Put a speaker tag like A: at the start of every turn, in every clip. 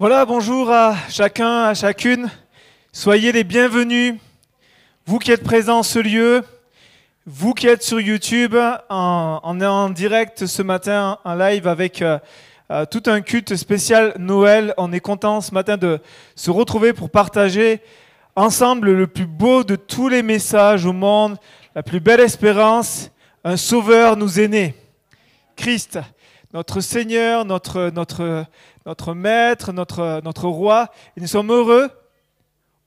A: Voilà, bonjour à chacun, à chacune. Soyez les bienvenus. Vous qui êtes présents en ce lieu, vous qui êtes sur YouTube, on est en direct ce matin, en live avec euh, euh, tout un culte spécial Noël. On est content ce matin de se retrouver pour partager ensemble le plus beau de tous les messages au monde, la plus belle espérance. Un sauveur nous est né, Christ notre Seigneur, notre, notre, notre Maître, notre, notre Roi. Et nous sommes heureux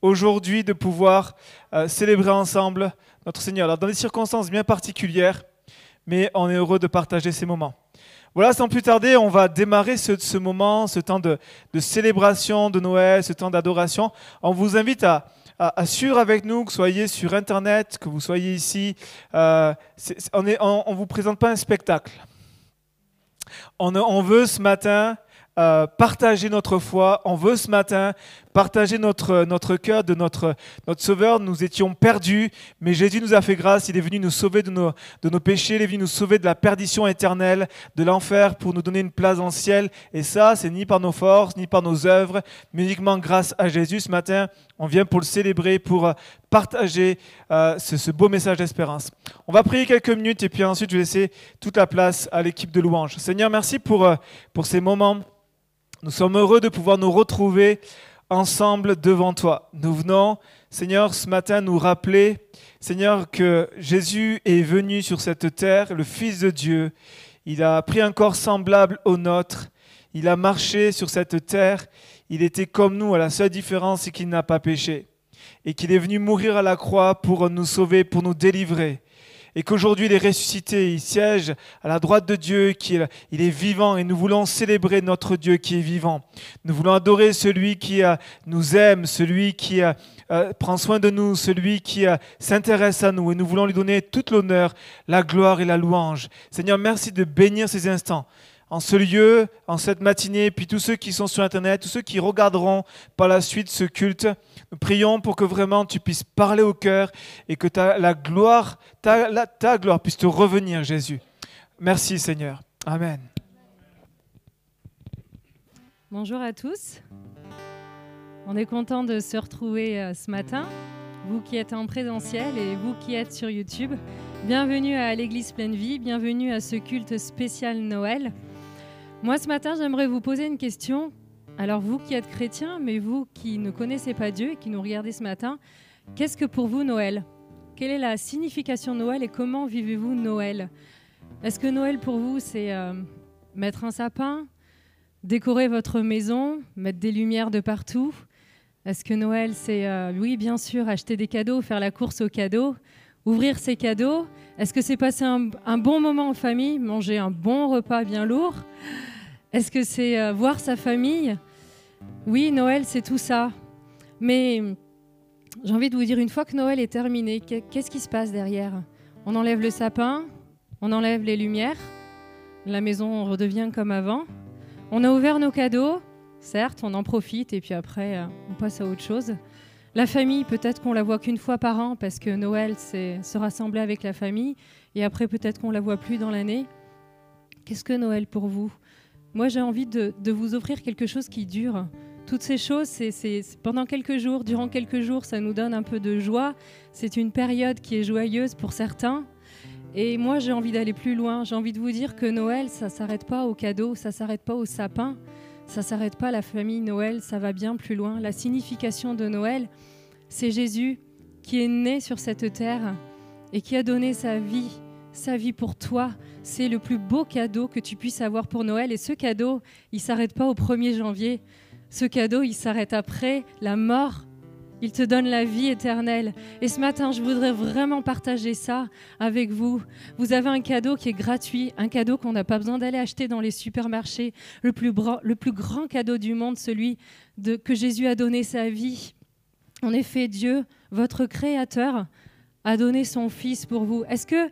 A: aujourd'hui de pouvoir euh, célébrer ensemble notre Seigneur. Alors, dans des circonstances bien particulières, mais on est heureux de partager ces moments. Voilà, sans plus tarder, on va démarrer ce, ce moment, ce temps de, de, célébration de Noël, ce temps d'adoration. On vous invite à, à, suivre avec nous, que vous soyez sur Internet, que vous soyez ici. Euh, on ne on vous présente pas un spectacle. On, on veut ce matin euh, partager notre foi. On veut ce matin partager notre, notre cœur de notre, notre Sauveur. Nous étions perdus, mais Jésus nous a fait grâce. Il est venu nous sauver de nos, de nos péchés. Il est venu nous sauver de la perdition éternelle, de l'enfer, pour nous donner une place dans le ciel. Et ça, c'est ni par nos forces, ni par nos œuvres, mais uniquement grâce à Jésus. Ce matin, on vient pour le célébrer, pour partager euh, ce, beau message d'espérance. On va prier quelques minutes et puis ensuite, je vais laisser toute la place à l'équipe de louange. Seigneur, merci pour, euh, pour ces moments nous sommes heureux de pouvoir nous retrouver ensemble devant toi. Nous venons, Seigneur, ce matin nous rappeler, Seigneur, que Jésus est venu sur cette terre, le Fils de Dieu. Il a pris un corps semblable au nôtre. Il a marché sur cette terre. Il était comme nous, à la seule différence, c'est qu'il n'a pas péché. Et qu'il est venu mourir à la croix pour nous sauver, pour nous délivrer et qu'aujourd'hui il est ressuscité, il siège à la droite de Dieu, qu'il il est vivant et nous voulons célébrer notre Dieu qui est vivant. Nous voulons adorer celui qui euh, nous aime, celui qui euh, euh, prend soin de nous, celui qui s'intéresse à nous et nous voulons lui donner toute l'honneur, la gloire et la louange. Seigneur, merci de bénir ces instants en ce lieu, en cette matinée, puis tous ceux qui sont sur Internet, tous ceux qui regarderont par la suite ce culte. Nous prions pour que vraiment tu puisses parler au cœur et que ta, gloire, ta, ta gloire puisse te revenir, Jésus. Merci Seigneur. Amen.
B: Bonjour à tous. On est content de se retrouver euh, ce matin, vous qui êtes en présentiel et vous qui êtes sur YouTube. Bienvenue à l'Église Pleine Vie, bienvenue à ce culte spécial Noël. Moi, ce matin, j'aimerais vous poser une question. Alors, vous qui êtes chrétien, mais vous qui ne connaissez pas Dieu et qui nous regardez ce matin, qu'est-ce que pour vous Noël? Quelle est la signification de Noël et comment vivez-vous Noël? Est-ce que Noël pour vous, c'est euh, mettre un sapin, décorer votre maison, mettre des lumières de partout? Est-ce que Noël, c'est, euh, oui, bien sûr, acheter des cadeaux, faire la course aux cadeaux, ouvrir ses cadeaux? Est-ce que c'est passer un, un bon moment en famille, manger un bon repas bien lourd? Est-ce que c'est euh, voir sa famille? Oui, Noël, c'est tout ça. Mais j'ai envie de vous dire, une fois que Noël est terminé, qu'est-ce qui se passe derrière? On enlève le sapin, on enlève les lumières, la maison redevient comme avant. On a ouvert nos cadeaux, certes, on en profite et puis après, euh, on passe à autre chose. La famille, peut-être qu'on la voit qu'une fois par an parce que Noël, c'est se rassembler avec la famille et après, peut-être qu'on la voit plus dans l'année. Qu'est-ce que Noël pour vous? Moi, j'ai envie de, vous offrir quelque chose qui dure. Toutes ces choses, c'est pendant quelques jours, durant quelques jours, ça nous donne un peu de joie. C'est une période qui est joyeuse pour certains. Et moi, j'ai envie d'aller plus loin. J'ai envie de vous dire que Noël, ça s'arrête pas aux cadeaux, ça s'arrête pas au sapin, ça s'arrête pas à la famille Noël, ça va bien plus loin. La signification de Noël, c'est Jésus qui est né sur cette terre et qui a donné sa vie sa vie pour toi. C'est le plus beau cadeau que tu puisses avoir pour Noël. Et ce cadeau, il s'arrête pas au 1er janvier. Ce cadeau, il s'arrête après la mort. Il te donne la vie éternelle. Et ce matin, je voudrais vraiment partager ça avec vous. Vous avez un cadeau qui est gratuit, un cadeau qu'on n'a pas besoin d'aller acheter dans les supermarchés. Le plus, le plus grand cadeau du monde, celui de, que Jésus a donné sa vie. En effet, Dieu, votre Créateur, a donné son Fils pour vous. Est-ce que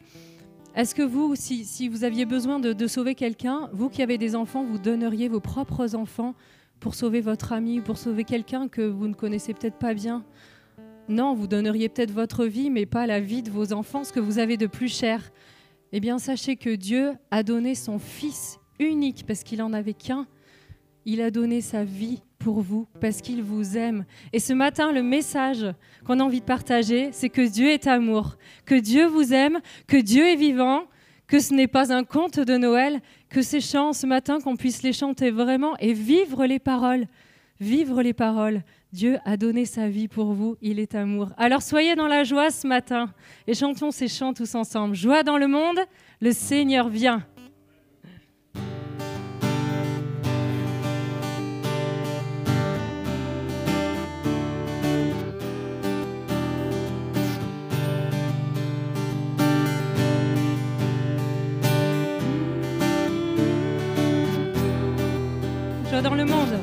B: est-ce que vous, si, vous aviez besoin de, sauver quelqu'un, vous qui avez des enfants, vous donneriez vos propres enfants pour sauver votre ami ou pour sauver quelqu'un que vous ne connaissez peut-être pas bien? Non, vous donneriez peut-être votre vie, mais pas la vie de vos enfants, ce que vous avez de plus cher. Eh bien, sachez que Dieu a donné son Fils unique, parce qu'il n'en avait qu'un. Il a donné sa vie pour vous, parce qu'il vous aime. Et ce matin, le message qu'on a envie de partager, c'est que Dieu est amour, que Dieu vous aime, que Dieu est vivant, que ce n'est pas un conte de Noël, que ces chants ce matin, qu'on puisse les chanter vraiment et vivre les paroles. Vivre les paroles. Dieu a donné sa vie pour vous, il est amour. Alors soyez dans la joie ce matin et chantons ces chants tous ensemble. Joie dans le monde, le Seigneur vient. Joie dans le monde.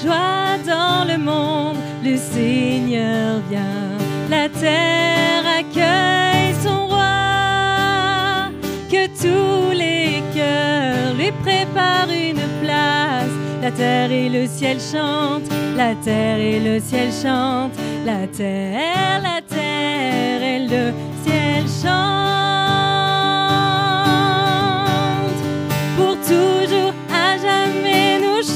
B: Joie dans le monde, le Seigneur vient. La terre accueille son roi. Que tous les cœurs lui préparent une place. La terre et le ciel chantent, la terre et le ciel chantent, la terre, la terre et le ciel chantent.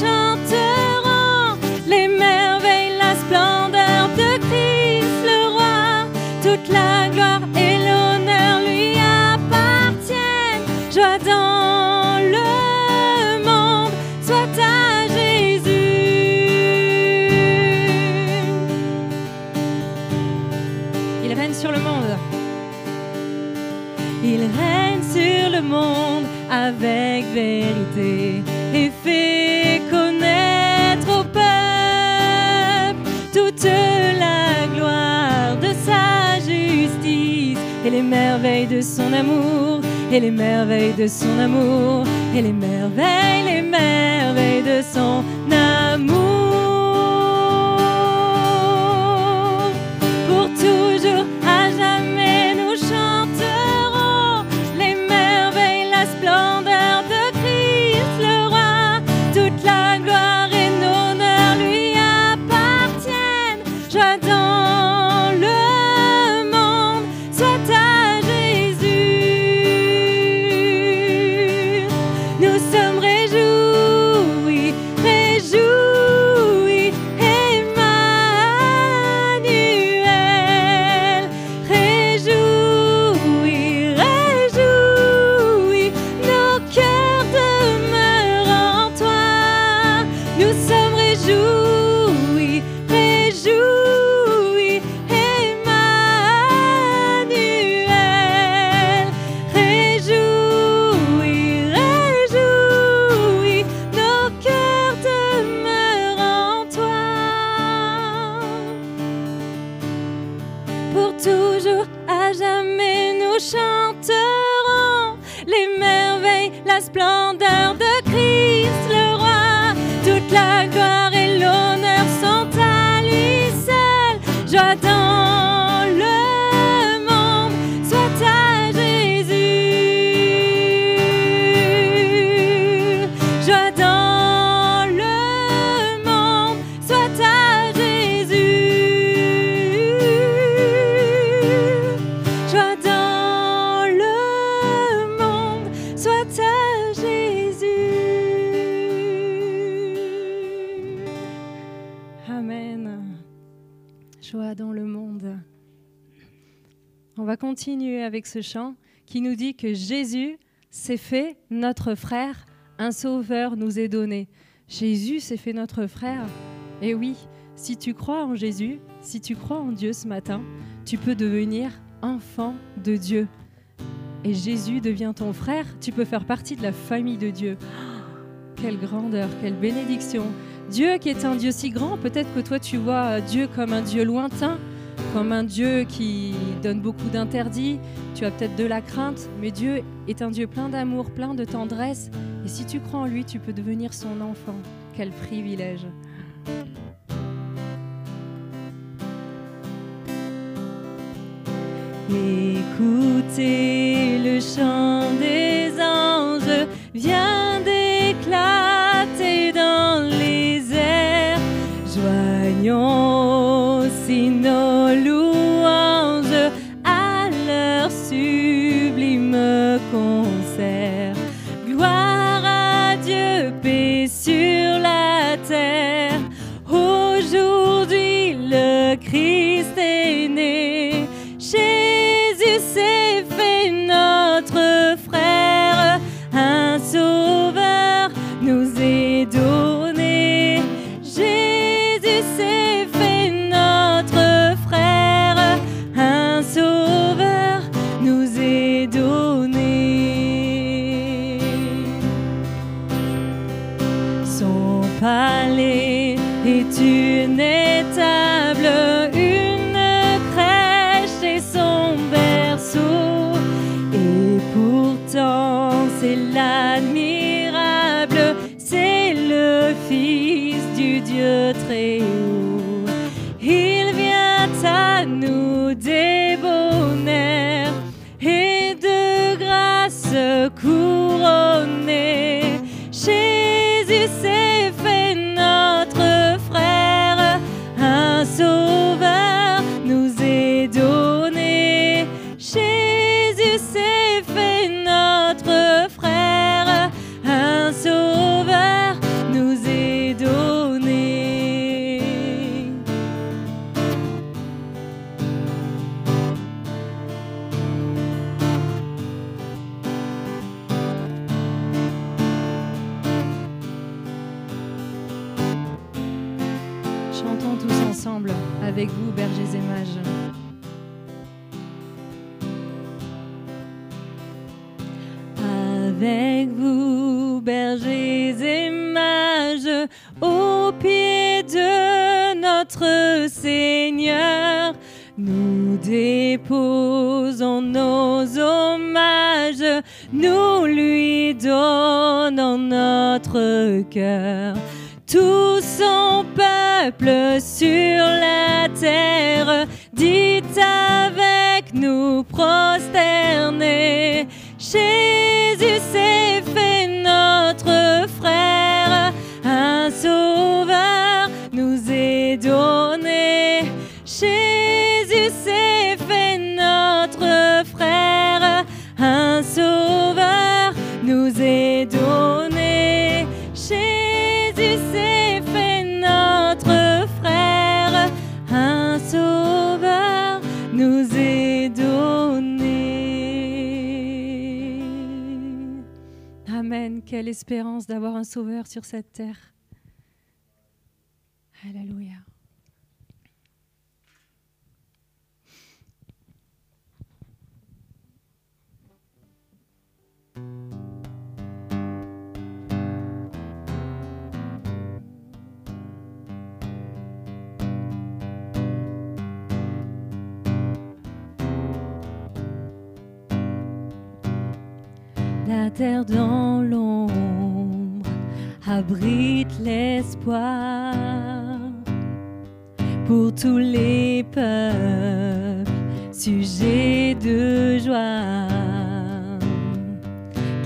B: Chanterons les merveilles, la splendeur de Christ le roi. Toute la gloire et l'honneur lui appartiennent. Joie dans le monde, soit à Jésus. Il règne sur le monde. Il règne sur le monde avec vérité et fait merveilles de son amour et les merveilles de son amour et les merveilles, les merveilles de son amour. Avec ce chant qui nous dit que Jésus s'est fait notre frère, un sauveur nous est donné. Jésus s'est fait notre frère. Et oui, si tu crois en Jésus, si tu crois en Dieu ce matin, tu peux devenir enfant de Dieu. Et Jésus devient ton frère, tu peux faire partie de la famille de Dieu. Oh, quelle grandeur, quelle bénédiction. Dieu qui est un Dieu si grand, peut-être que toi tu vois Dieu comme un Dieu lointain, comme un Dieu qui donne beaucoup d'interdits, tu as peut-être de la crainte, mais Dieu est un Dieu plein d'amour, plein de tendresse. Et si tu crois en lui, tu peux devenir son enfant. Quel privilège. Écoutez le chant des anges vient d'éclater dans les airs. Joignons aussi nos Tout son peuple sur la terre, Quelle espérance d'avoir un sauveur sur cette terre. Alléluia. La terre dans l'ombre abrite l'espoir pour tous les peuples, sujet de joie.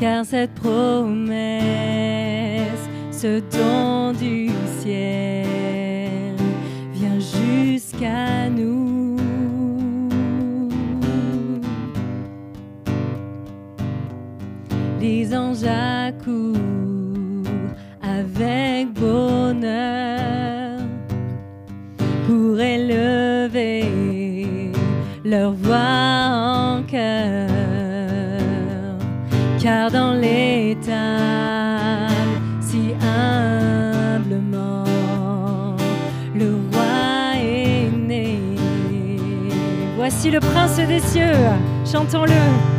B: Car cette promesse, ce don du ciel, vient jusqu'à nous. Les anges avec bonheur pour élever leur voix en cœur. Car dans l'étable, si humblement, le roi est né. Voici le prince des cieux, chantons-le.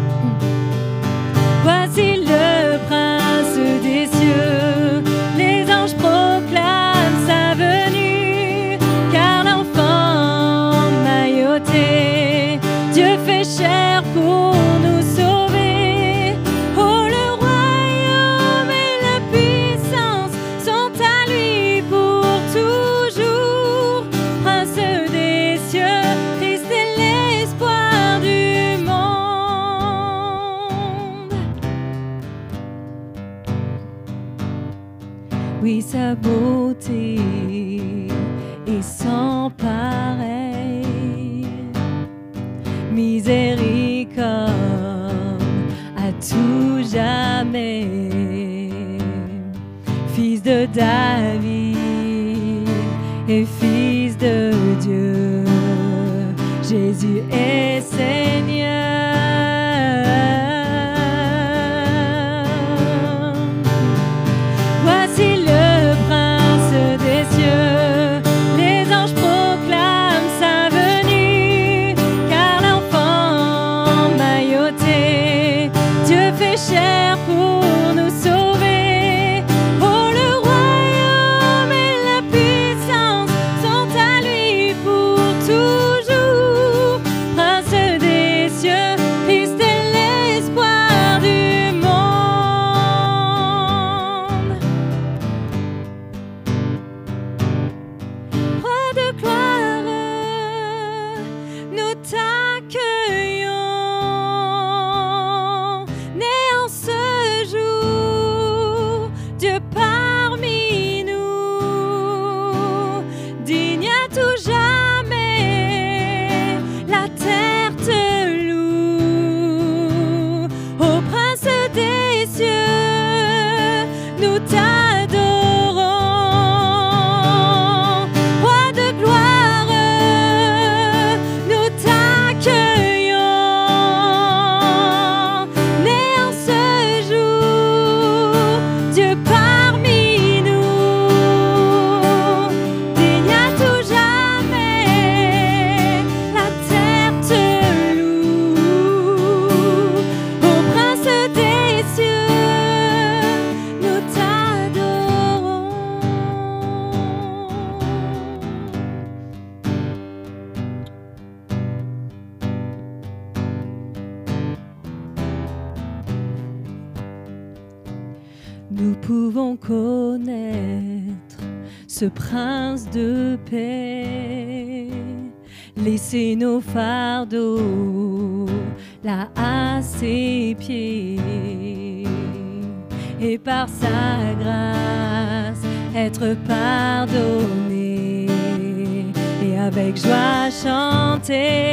B: Est sans pareil. Miséricorde à tout jamais. Fils de David sa grâce être pardonné et avec joie chanter.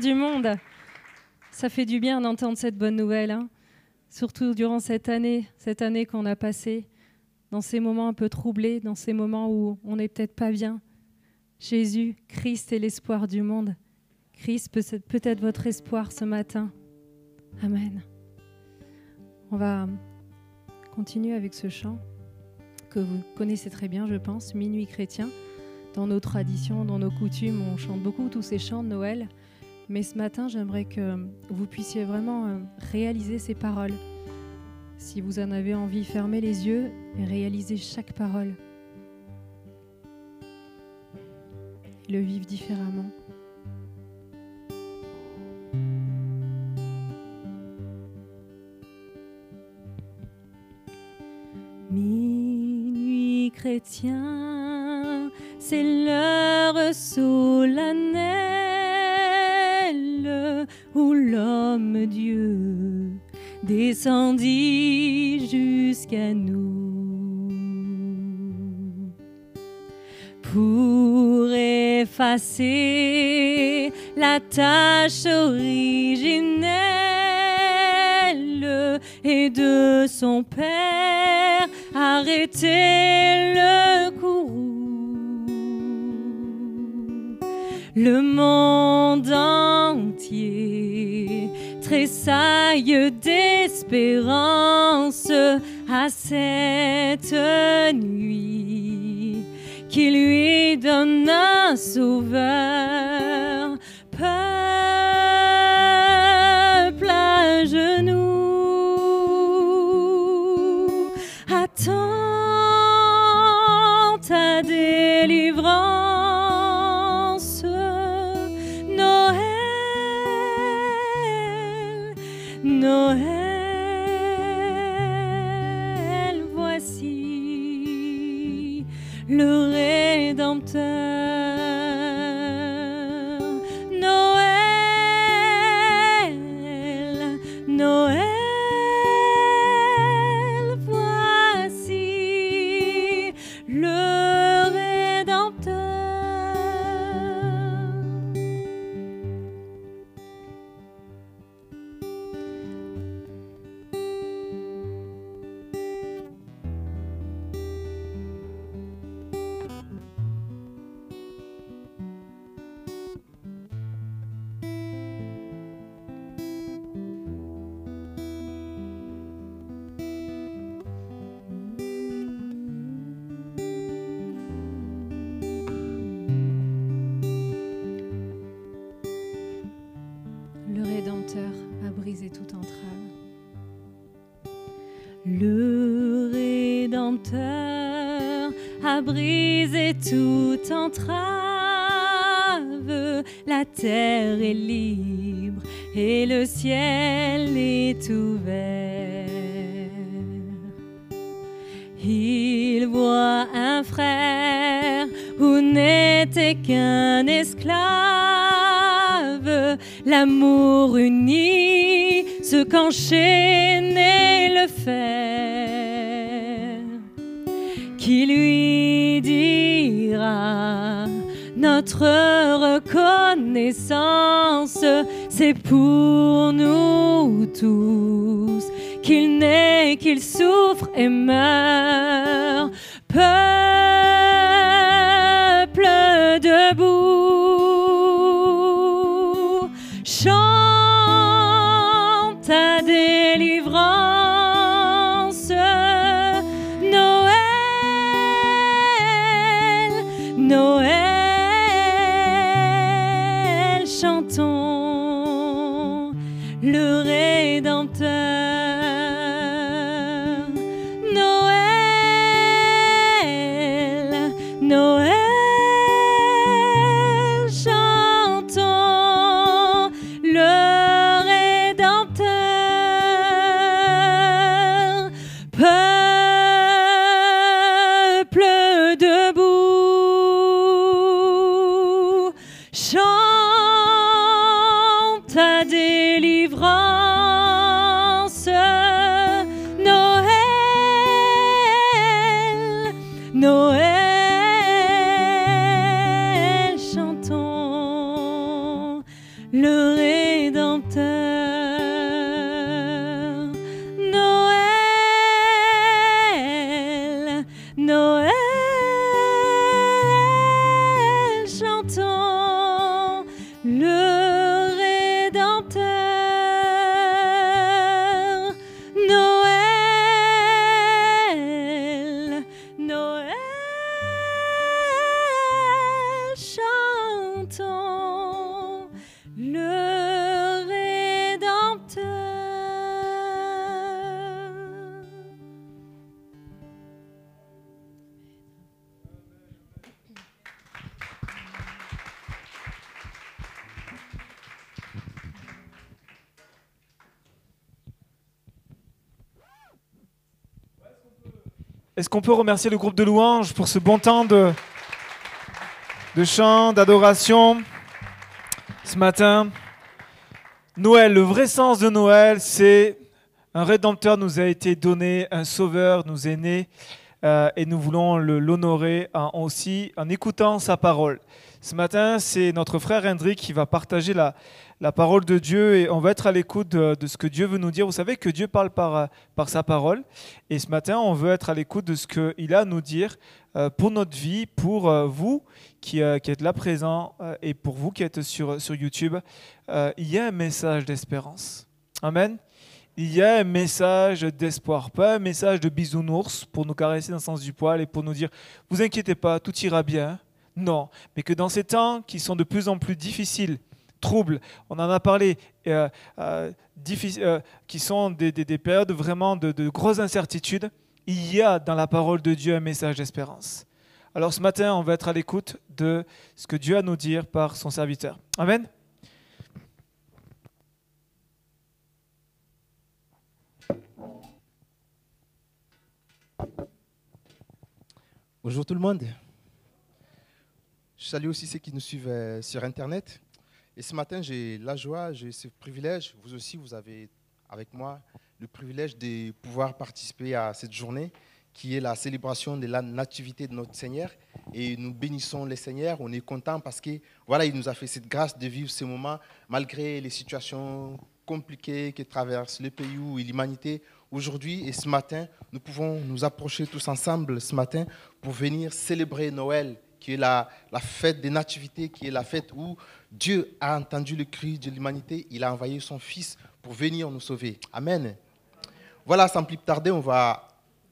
B: Du monde. Ça fait du bien d'entendre cette bonne nouvelle, hein. surtout durant cette année, cette année qu'on a passée, dans ces moments un peu troublés, dans ces moments où on n'est peut-être pas bien. Jésus, Christ est l'espoir du monde. Christ peut être votre espoir ce matin. Amen. On va continuer avec ce chant que vous connaissez très bien, je pense, Minuit chrétien. Dans nos traditions, dans nos coutumes, on chante beaucoup tous ces chants de Noël. Mais ce matin, j'aimerais que vous puissiez vraiment euh, réaliser ces paroles. Si vous en avez envie, fermez les yeux et réalisez chaque parole. Le vivre différemment. Minuit chrétien, c'est l'heure solennelle où l'homme Dieu descendit jusqu'à nous pour effacer la tâche originelle et de son Père arrêter le courroux. Le monde entier tressaille d'espérance à cette nuit qui lui donne un sauveur. Peuple à genoux, attends le Rédempteur.
A: Est-ce qu'on peut remercier le groupe de louanges pour ce bon temps de, de chant, d'adoration ce matin? Noël, le vrai sens de Noël, c'est un rédempteur nous a été donné, un sauveur nous est né, euh, et nous voulons l'honorer aussi en écoutant sa parole. Ce matin, c'est notre frère Hendrik qui va partager la, parole de Dieu et on va être à l'écoute de, ce que Dieu veut nous dire. Vous savez que Dieu parle par, sa parole et ce matin, on veut être à l'écoute de ce qu'il a à nous dire euh, pour notre vie, pour euh, vous qui, êtes là présents euh, et pour vous qui êtes sur, sur YouTube. Il y a un message d'espérance. Amen. Il y a un message d'espoir, pas un message de bisounours pour nous caresser dans le sens du poil et pour nous dire vous inquiétez pas, tout ira bien. Non, mais que dans ces temps qui sont de plus en plus difficiles, troubles, on en a parlé, euh, euh, euh, qui sont des, des- des périodes vraiment de grosses incertitudes, il y a dans la parole de Dieu un message d'espérance. Alors ce matin, on va être à l'écoute de ce que Dieu a à nous dire par son serviteur. Amen.
C: Bonjour tout le monde. Je salue aussi ceux qui nous suivent euh, sur Internet. Et ce matin, j'ai la joie, j'ai ce privilège, vous aussi, vous avez avec moi le privilège de pouvoir participer à cette journée qui est la célébration de la nativité de notre Seigneur. Et nous bénissons le Seigneur, on est content parce que voilà, il nous a fait cette grâce de vivre ce moment malgré les situations compliquées que traverse le pays ou l'humanité aujourd'hui. Et ce matin, nous pouvons nous approcher tous ensemble ce matin pour venir célébrer Noël, qui est la, la fête des nativités, qui est la fête où Dieu a entendu le cri de l'humanité. Il a envoyé son Fils pour venir nous sauver. Amen. Voilà, sans plus tarder, on va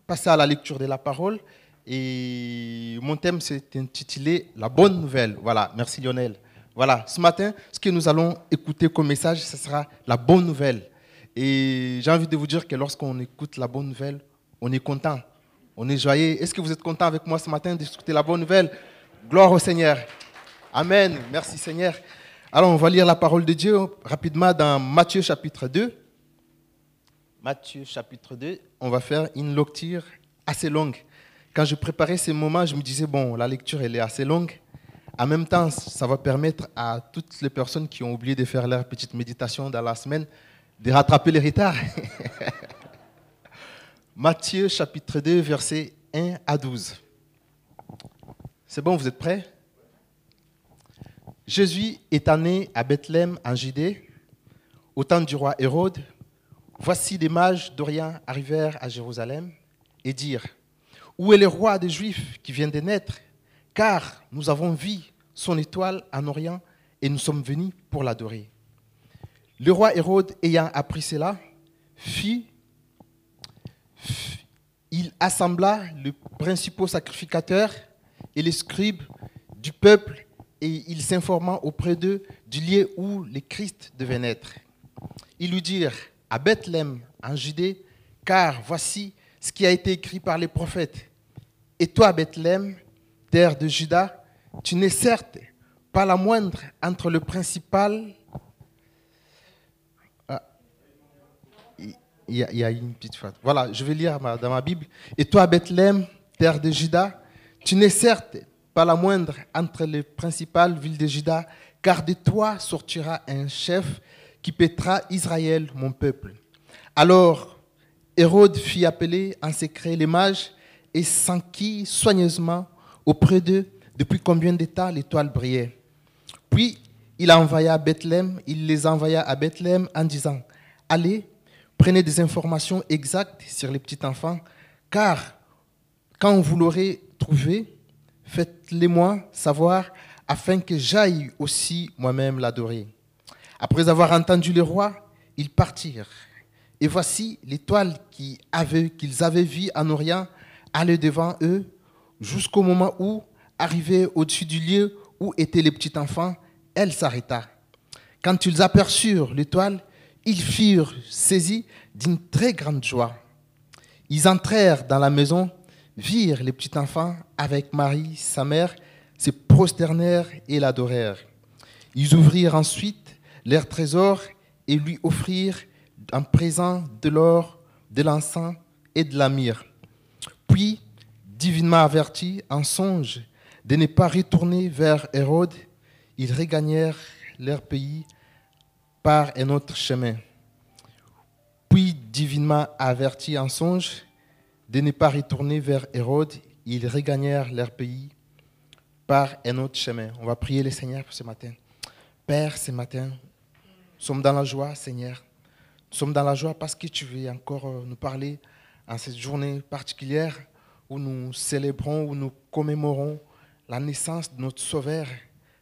C: passer à la lecture de la parole. Et mon thème, c'est intitulé La bonne nouvelle. Voilà, merci Lionel. Voilà, ce matin, ce que nous allons écouter comme message, ce sera la bonne nouvelle. Et j'ai envie de vous dire que lorsqu'on écoute la bonne nouvelle, on est content. On est joyeux. Est-ce que vous êtes content avec moi ce matin d'écouter la bonne nouvelle? Gloire au Seigneur. Amen. Merci Seigneur. Alors, on va lire la parole de Dieu rapidement dans Matthieu chapitre 2. Matthieu chapitre 2. On va faire une lecture assez longue. Quand je préparais ces moments, je me disais, bon, la lecture, elle est assez longue. En même temps, ça va permettre à toutes les personnes qui ont oublié de faire leur petite méditation dans la semaine de rattraper les retards. Matthieu chapitre 2, versets 1 à 12. C'est bon, vous êtes prêts? Jésus est né à Bethléem en Judée, au temps du roi Hérode. Voici des mages d'Orient arrivèrent à Jérusalem et dirent Où est le roi des Juifs qui vient de naître? Car nous avons vu son étoile en Orient et nous sommes venus pour l'adorer. Le roi Hérode, ayant appris cela, fit, il assembla les principaux sacrificateurs et les scribes du peuple et il s'informa auprès d'eux du lieu où le Christ devait naître. Ils lui dirent à Bethléem, en Judée, car voici ce qui a été écrit par les prophètes. Et toi, Bethléem, terre de Juda, tu n'es certes pas la moindre entre le principal. Ah, il y, a une petite faute. Voilà, je vais lire dans ma Bible. Et toi, Bethléem, terre de Juda, tu n'es certes pas la moindre entre les principales villes de Juda, car de toi sortira un chef qui pètera Israël, mon peuple. Alors, Hérode fit appeler en secret les mages et s'enquit soigneusement auprès d'eux depuis combien d'états l'étoile brillait. Puis il envoya Bethléem, il les envoya à Bethléem en disant Allez, prenez des informations exactes sur les petits enfants, car quand vous l'aurez trouvé, faites-les-moi savoir afin que j'aille aussi moi-même l'adorer. Après avoir entendu le roi, ils partirent. Et voici l'étoile qu'ils avaient, qu'ils avaient vue en Orient aller devant eux jusqu'au moment où, arrivée au-dessus du lieu où étaient les petits enfants, elle s'arrêta. Quand ils aperçurent l'étoile, ils furent saisis d'une très grande joie. Ils entrèrent dans la maison, virent les petits enfants avec Marie, sa mère, se prosternèrent et l'adorèrent. Ils ouvrirent ensuite leurs trésors et lui offrirent en présent de l'or, de l'encens et de la myrrhe. Puis divinement avertis en songe de ne pas retourner vers Hérode, ils regagnèrent leur pays par un autre chemin. Puis, divinement avertis en songe de ne pas retourner vers Hérode, ils regagnèrent leur pays par un autre chemin. On va prier le Seigneur pour ce matin. Père, ce matin, nous sommes dans la joie, Seigneur. Nous sommes dans la joie parce que tu veux encore euh, nous parler en cette journée particulière où nous célébrons, où nous commémorons la naissance de notre Sauveur,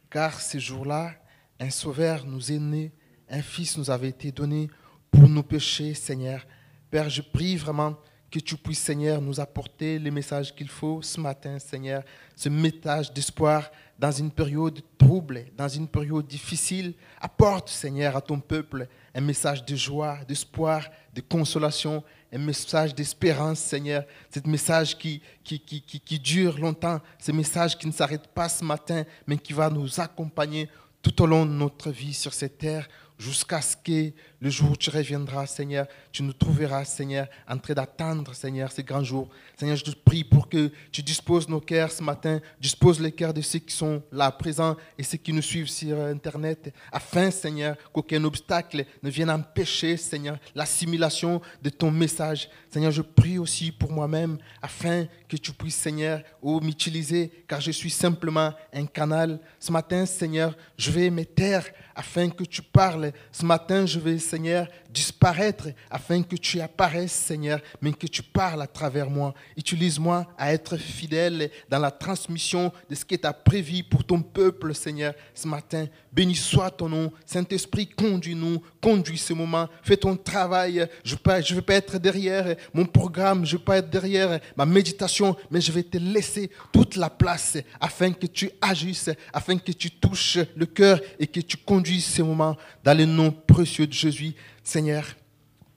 C: car ce jour-là, un Sauveur nous est né, un Fils nous avait été donné pour nos péchés, Seigneur. Père, je prie vraiment que tu puisses, Seigneur, nous apporter les messages qu'il faut ce matin, Seigneur, ce message d'espoir dans une période trouble, dans une période difficile. Apporte, Seigneur, à ton peuple un message de joie, d'espoir, de consolation, un message d'espérance, Seigneur. Ce message qui, qui, qui, qui, dure longtemps, ce message qui ne s'arrête pas ce matin, mais qui va nous accompagner tout au long de notre vie sur cette terre jusqu'à ce que le jour où tu reviendras, Seigneur, tu nous trouveras, Seigneur, en train d'attendre, Seigneur, ces grands jours. Seigneur, je te prie pour que tu disposes nos cœurs ce matin, dispose les cœurs de ceux qui sont là présents et ceux qui nous suivent sur Internet, afin, Seigneur, qu'aucun obstacle ne vienne empêcher, Seigneur, l'assimilation de ton message. Seigneur, je prie aussi pour moi-même, afin que tu puisses, Seigneur, m'utiliser, car je suis simplement un canal. Ce matin, Seigneur, je vais me taire afin que tu parles. Ce matin, je vais, Seigneur, disparaître afin que tu apparaisses, Seigneur, mais que tu parles à travers moi. Utilise-moi à être fidèle dans la transmission de ce qui t'a prévu pour ton peuple, Seigneur, ce matin. Béni soit ton nom. Saint-Esprit, conduis-nous, conduis ce moment. Fais ton travail. Je ne veux pas être derrière mon programme, je ne veux pas être derrière ma méditation, mais je vais te laisser toute la place afin que tu agisses, afin que tu touches le cœur et que tu conduises ce moment dans le nom précieux de Jésus. Seigneur,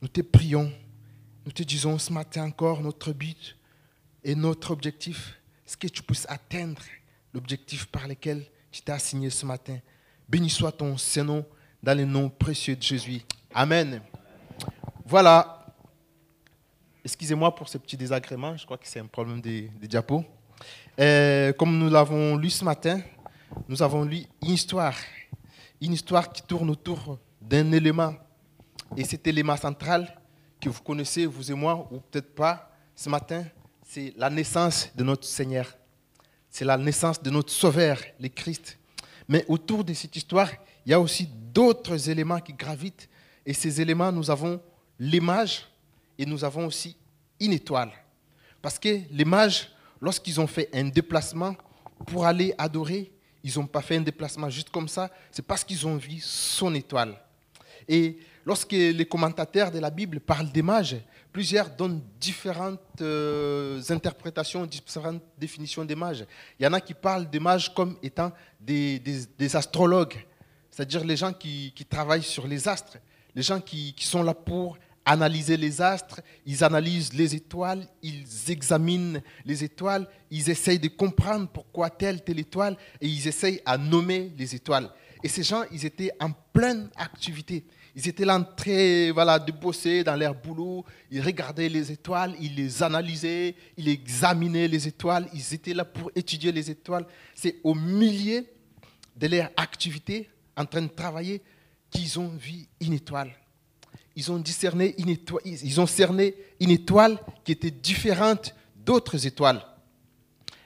C: nous te prions, nous te disons ce matin encore notre but, et notre objectif, c'est que tu puisses atteindre l'objectif par lequel tu t'es assigné ce matin. Béni soit ton Saint-Nom dans le nom précieux de Jésus. Amen. Voilà. Excusez-moi pour ce petit désagrément, je crois que c'est un problème des, des diapos. Euh, comme nous l'avons lu ce matin, nous avons lu une histoire. Une histoire qui tourne autour d'un élément. Et cet élément central que vous connaissez, vous et moi, ou peut-être pas, ce matin, c'est la naissance de notre Seigneur. C'est la naissance de notre Sauveur, le Christ. Mais autour de cette histoire, il y a aussi d'autres éléments qui gravitent. Et ces éléments, nous avons l'image et nous avons aussi une étoile. Parce que les mages, lorsqu'ils ont fait un déplacement pour aller adorer, ils n'ont pas fait un déplacement juste comme ça, c'est parce qu'ils ont vu son étoile. Et lorsque les commentateurs de la Bible parlent des mages, plusieurs donnent différentes euh, interprétations, différentes définitions des mages. Il y en a qui parlent des mages comme étant des, astrologues, c'est-à-dire les gens qui, travaillent sur les astres, les gens qui sont là pour analyser les astres, ils analysent les étoiles, ils examinent les étoiles, ils essayent de comprendre pourquoi telle, telle étoile, et ils essayent à nommer les étoiles. Et ces gens, ils étaient en pleine activité. Ils étaient là en train voilà, de bosser dans leur boulot, ils regardaient les étoiles, ils les analysaient, ils examinaient les étoiles, ils étaient là pour étudier les étoiles. C'est au milieu de leur activité, en train de travailler, qu'ils ont vu une étoile ils ont discerné une étoile, ils ont cerné une étoile qui était différente d'autres étoiles.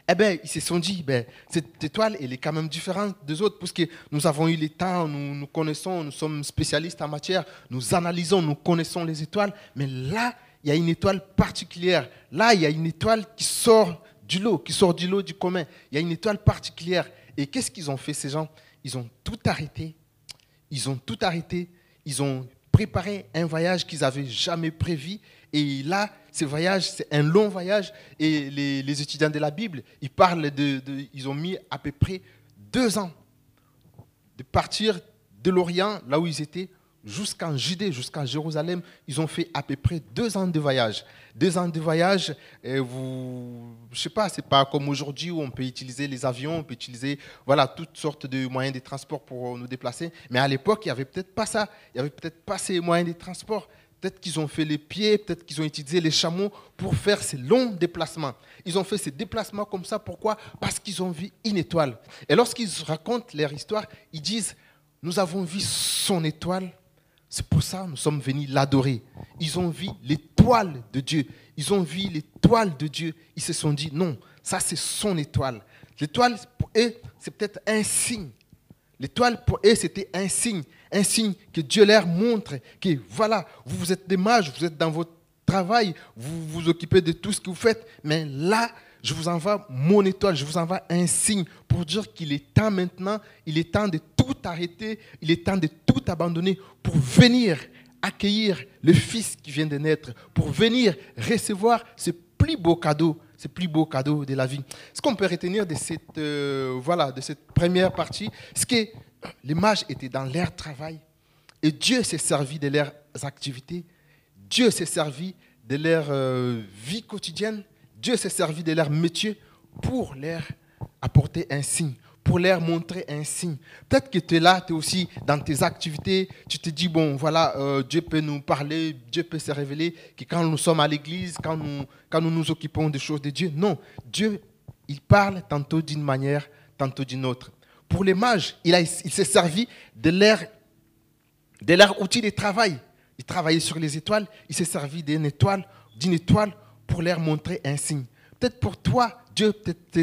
C: Eh bien, ils se sont dit, ben, cette étoile, elle est quand même différente des autres, parce que nous avons eu le temps, nous, nous connaissons, nous sommes spécialistes en matière, nous analysons, nous connaissons les étoiles, mais là, il y a une étoile particulière. Là, il y a une étoile qui sort du lot, qui sort du lot du commun. Il y a une étoile particulière. Et qu'est-ce qu'ils ont fait, ces gens? Ils ont tout arrêté. Ils ont tout arrêté. Ils ont préparer un voyage qu'ils n'avaient jamais prévu. Et là, ce voyage, c'est un long voyage. Et les, étudiants de la Bible, ils parlent de, Ils ont mis à peu près deux ans de partir de l'Orient, là où ils étaient, jusqu'en Judée, jusqu'en Jérusalem. Ils ont fait à peu près deux ans de voyage. Deux ans de voyage, vous, je ne sais pas, c'est pas comme aujourd'hui où on peut utiliser les avions, on peut utiliser voilà, toutes sortes de moyens de transport pour nous déplacer. Mais à l'époque, il n'y avait peut-être pas ça. Il n'y avait peut-être pas ces moyens de transport. Peut-être qu'ils ont fait les pieds, peut-être qu'ils ont utilisé les chameaux pour faire ces longs déplacements. Ils ont fait ces déplacements comme ça. Pourquoi? Parce qu'ils ont vu une étoile. Et lorsqu'ils racontent leur histoire, ils disent, nous avons vu son étoile c'est pour ça que nous sommes venus l'adorer. Ils ont vu l'étoile de Dieu. Ils ont vu l'étoile de Dieu. Ils se sont dit, non, ça c'est son étoile. L'étoile, pour eux, c'est peut-être un signe. L'étoile, pour eux, c'était un signe. Un signe que Dieu leur montre que voilà, vous, vous êtes des mages, vous êtes dans votre travail, vous vous occupez de tout ce que vous faites. Mais là, je vous envoie mon étoile, je vous envoie un signe pour dire qu'il est temps maintenant, il est temps de tout arrêter, il est temps de tout abandonner pour venir accueillir le Fils qui vient de naître, pour venir recevoir ce plus beau cadeau, ce plus beau cadeau de la vie. Ce qu'on peut retenir de cette, euh, voilà, de cette première partie, c'est que les mages étaient dans leur travail. Et Dieu s'est servi de leurs activités, Dieu s'est servi de leur euh, vie quotidienne. Dieu s'est servi de leur métier pour leur apporter un signe, pour leur montrer un signe. Peut-être que tu es là, tu es aussi dans tes activités, tu te dis, bon, voilà, euh, Dieu peut nous parler, Dieu peut se révéler, que quand nous sommes à l'église, quand nous, quand nous nous occupons des choses de Dieu, non, Dieu, il parle tantôt d'une manière, tantôt d'une autre. Pour les mages, il, il s'est servi de leur, outil de travail. Il travaillait sur les étoiles, il s'est servi d'une étoile, d'une étoile pour leur montrer un signe. Peut-être pour toi, Dieu te,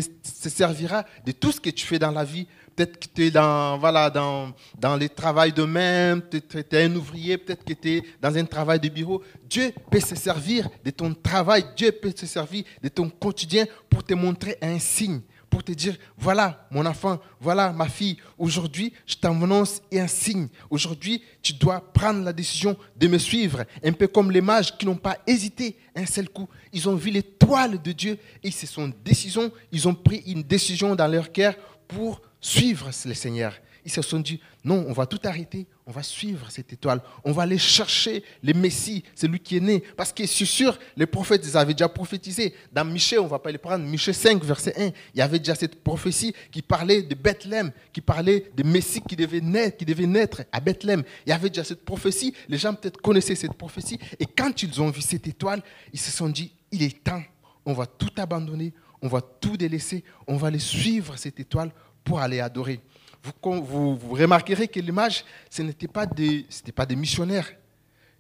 C: servira de tout ce que tu fais dans la vie. Peut-être que tu es dans, voilà, dans, dans le travail de même, tu es, un ouvrier, peut-être que tu es dans un travail de bureau. Dieu peut se servir de ton travail, Dieu peut se servir de ton quotidien pour te montrer un signe pour te dire, voilà mon enfant, voilà ma fille, aujourd'hui je t'annonce un signe. Aujourd'hui tu dois prendre la décision de me suivre. Un peu comme les mages qui n'ont pas hésité un seul coup. Ils ont vu l'étoile de Dieu et ils, décision, ils ont pris une décision dans leur cœur pour suivre le Seigneur. Ils se sont dit, non, on va tout arrêter, on va suivre cette étoile, on va aller chercher le Messie, celui qui est né. Parce que c'est sûr, les prophètes, avaient déjà prophétisé. Dans Michée, on ne va pas les prendre, Michée 5, verset 1, il y avait déjà cette prophétie qui parlait de Bethléem, qui parlait de Messie qui devait naître, qui devait naître à Bethléem. Il y avait déjà cette prophétie, les gens peut-être connaissaient cette prophétie. Et quand ils ont vu cette étoile, ils se sont dit, il est temps, on va tout abandonner, on va tout délaisser, on va aller suivre cette étoile pour aller adorer. Vous, remarquerez que l'image, ce n'était pas des, pas des missionnaires,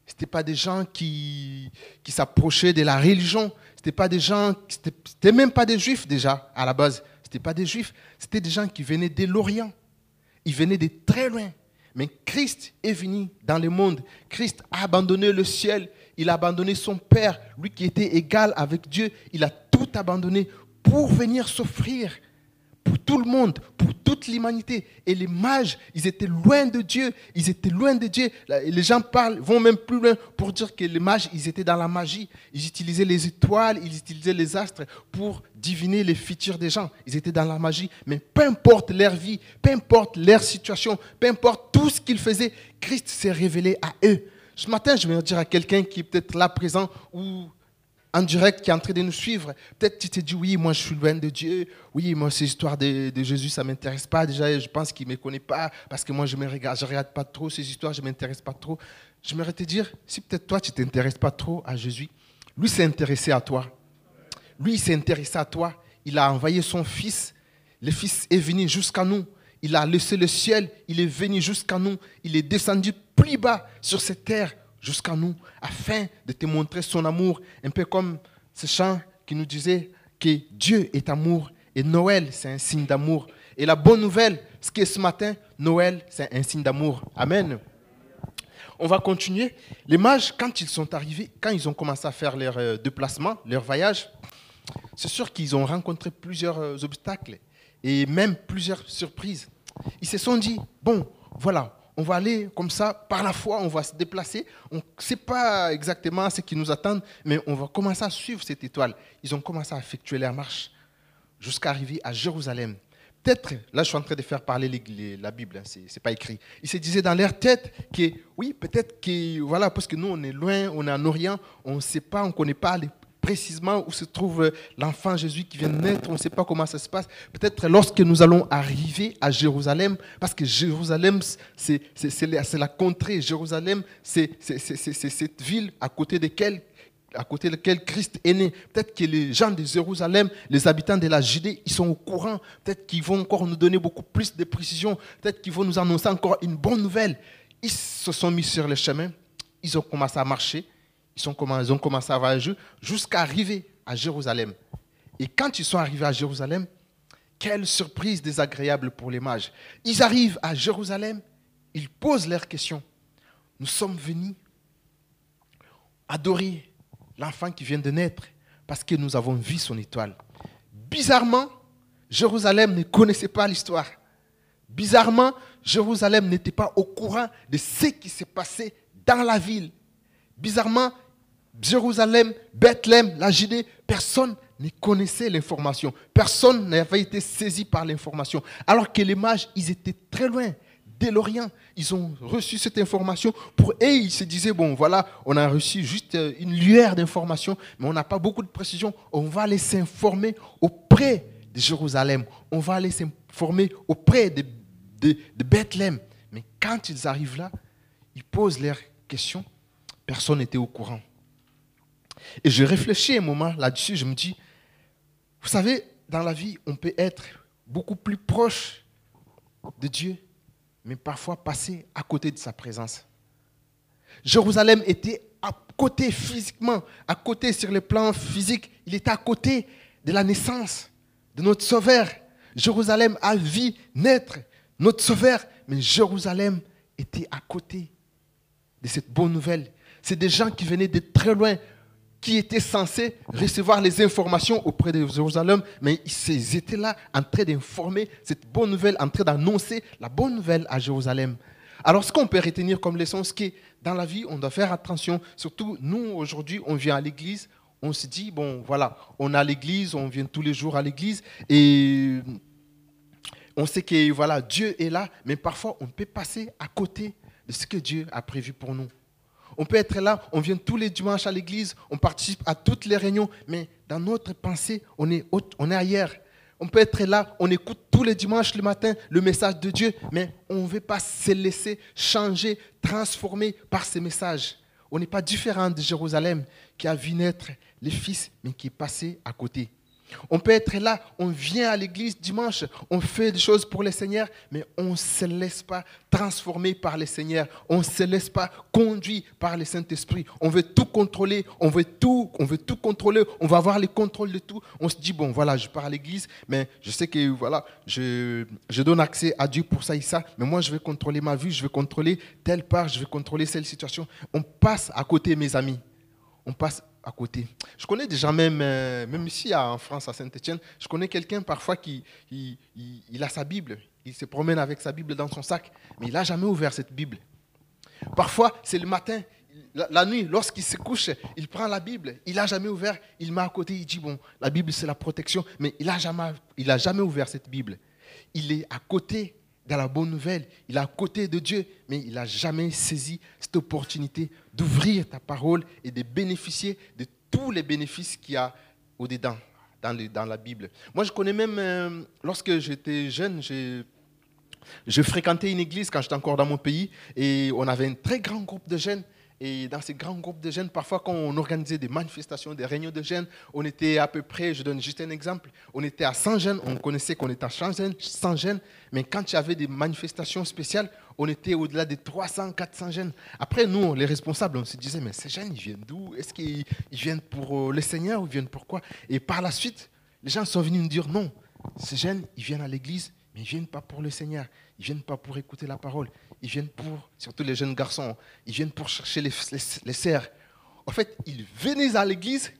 C: ce n'était pas des gens qui, qui s'approchaient de la religion, ce pas des gens, c'était même pas des juifs déjà à la base, ce n'était pas des juifs, c'était des gens qui venaient de l'Orient, ils venaient de très loin. Mais Christ est venu dans le monde. Christ a abandonné le ciel. Il a abandonné son Père, lui qui était égal avec Dieu. Il a tout abandonné pour venir s'offrir pour tout le monde, toute l'humanité. Et les mages, ils étaient loin de Dieu. Ils étaient loin de Dieu. Les gens parlent, vont même plus loin pour dire que les mages, ils étaient dans la magie. Ils utilisaient les étoiles, ils utilisaient les astres pour diviner les futurs des gens. Ils étaient dans la magie. Mais peu importe leur vie, peu importe leur situation, peu importe tout ce qu'ils faisaient, Christ s'est révélé à eux. Ce matin, je vais dire à quelqu'un qui est peut-être là présent ou en direct qui est en train de nous suivre, peut-être tu te dis oui, moi je suis loin de Dieu, oui, moi ces histoires de, Jésus, ça ne m'intéresse pas. Déjà, je pense qu'il ne me connaît pas parce que moi je ne regarde, je regarde pas trop ces histoires, je ne m'intéresse pas trop. J'aimerais te dire, si peut-être toi tu ne t'intéresses pas trop à Jésus, lui s'est intéressé à toi. Lui, s'est intéressé à toi. Il a envoyé son fils. Le fils est venu jusqu'à nous. Il a laissé le ciel. Il est venu jusqu'à nous. Il est descendu plus bas sur cette terre jusqu'à nous, afin de te montrer son amour, un peu comme ce chant qui nous disait que Dieu est amour et Noël, c'est un signe d'amour. Et la bonne nouvelle, ce qui est ce matin, Noël, c'est un signe d'amour. Amen. On va continuer. Les mages, quand ils sont arrivés, quand ils ont commencé à faire leur euh, déplacement, leur voyage, c'est sûr qu'ils ont rencontré plusieurs euh, obstacles et même plusieurs surprises. Ils se sont dit, bon, voilà, on va aller comme ça, par la foi, on va se déplacer. On ne sait pas exactement ce qui nous attend, mais on va commencer à suivre cette étoile. Ils ont commencé à effectuer leur marche jusqu'à arriver à Jérusalem. Peut-être, là je suis en train de faire parler la Bible, hein, ce n'est pas écrit. Ils se disaient dans leur tête que, oui, peut-être que, voilà, parce que nous on est loin, on est en Orient, on ne sait pas, on ne connaît pas les précisément où se trouve euh, l'enfant Jésus qui vient de naître. On ne sait pas comment ça se passe. Peut-être lorsque nous allons arriver à Jérusalem, parce que Jérusalem, c'est la, contrée. Jérusalem, c'est cette ville à côté de laquelle à côté de laquelle Christ est né. Peut-être que les gens de Jérusalem, les habitants de la Judée, ils sont au courant. Peut-être qu'ils vont encore nous donner beaucoup plus de précisions. Peut-être qu'ils vont nous annoncer encore une bonne nouvelle. Ils se sont mis sur le chemin. Ils ont commencé à marcher. Ils, ont commencé à voyager jusqu'à arriver à Jérusalem. Et quand ils sont arrivés à Jérusalem, quelle surprise désagréable pour les mages. Ils arrivent à Jérusalem, ils posent leurs questions. Nous sommes venus adorer l'enfant qui vient de naître parce que nous avons vu son étoile. Bizarrement, Jérusalem ne connaissait pas l'histoire. Bizarrement, Jérusalem n'était pas au courant de ce qui s'est passé dans la ville. Bizarrement, Jérusalem, Bethléem, la Judée, personne ne connaissait l'information. Personne n'avait été saisi par l'information. Alors que les mages, ils étaient très loin, dès l'Orient. Ils ont reçu cette information. Pour eux, ils se disaient, bon, voilà, on a reçu juste euh, une lueur d'information, mais on n'a pas beaucoup de précision. On va aller s'informer auprès de Jérusalem. On va aller s'informer auprès de, de, de Bethléem. Mais quand ils arrivent là, ils posent leurs questions. Personne n'était au courant. Et je réfléchis un moment là-dessus, je me dis, vous savez, dans la vie, on peut être beaucoup plus proche de Dieu, mais parfois passer à côté de sa présence. Jérusalem était à côté physiquement, à côté sur le plan physique, il était à côté de la naissance de notre Sauveur. Jérusalem a vu naître notre Sauveur, mais Jérusalem était à côté de cette bonne nouvelle. C'est des gens qui venaient de très loin qui étaient censés recevoir les informations auprès de Jérusalem, mais ils étaient là en train d'informer cette bonne nouvelle, en train d'annoncer la bonne nouvelle à Jérusalem. Alors, ce qu'on peut retenir comme leçon, c'est que dans la vie, on doit faire attention. Surtout, nous, aujourd'hui, on vient à l'église, on se dit, bon, voilà, on a l'église, on vient tous les jours à l'église, et on sait que voilà, Dieu est là, mais parfois on peut passer à côté de ce que Dieu a prévu pour nous. On peut être là, on vient tous les dimanches à l'église, on participe à toutes les réunions, mais dans notre pensée, on est, on est ailleurs. On peut être là, on écoute tous les dimanches le matin le message de Dieu, mais on ne veut pas se laisser changer, transformer par ces messages. On n'est pas différent de Jérusalem qui a vu naître les fils, mais qui est passé à côté. On peut être là, on vient à l'église dimanche, on fait des choses pour le Seigneur, mais on ne se laisse pas transformer par le Seigneur, on ne se laisse pas conduire par le Saint-Esprit. On veut tout contrôler, on veut tout, on veut tout contrôler, on va avoir le contrôle de tout. On se dit, bon, voilà, je pars à l'église, mais je sais que, voilà, je, donne accès à Dieu pour ça et ça, mais moi, je vais contrôler ma vie, je vais contrôler telle part, je vais contrôler telle situation. On passe à côté, mes amis. On passe à côté. Je connais déjà même, euh, même ici en France, à Saint-Etienne, je connais quelqu'un parfois qui il, a sa Bible, il se promène avec sa Bible dans son sac, mais il n'a jamais ouvert cette Bible. Parfois, c'est le matin, la, nuit, lorsqu'il se couche, il prend la Bible, il n'a jamais ouvert, il met à côté, il dit, bon, la Bible c'est la protection, mais il n'a jamais, il jamais ouvert cette Bible. Il est à côté dans la bonne nouvelle. Il est à côté de Dieu, mais il n'a jamais saisi cette opportunité d'ouvrir ta parole et de bénéficier de tous les bénéfices qu'il y a au-dedans, dans, dans, la Bible. Moi, je connais même, euh, lorsque j'étais jeune, je fréquentais une église quand j'étais encore dans mon pays et on avait un très grand groupe de jeunes et dans ces grands groupes de jeunes, parfois quand on organisait des manifestations, des réunions de jeunes, on était à peu près, je donne juste un exemple, on était à 100 jeunes, on connaissait qu'on était à 100 jeunes, mais quand il y avait des manifestations spéciales, on était au-delà de 300, 400 jeunes. Après, nous, les responsables, on se disait, mais ces jeunes, ils viennent d'où? Est-ce qu'ils viennent pour euh, le Seigneur ou ils viennent pour quoi? Et par la suite, les gens sont venus nous dire, non, ces jeunes, ils viennent à l'église, mais ils ne viennent pas pour le Seigneur, ils ne viennent pas pour écouter la parole, ils viennent pour, surtout les jeunes garçons, ils viennent pour chercher les, les, serres. En fait, ils venaient à l'église,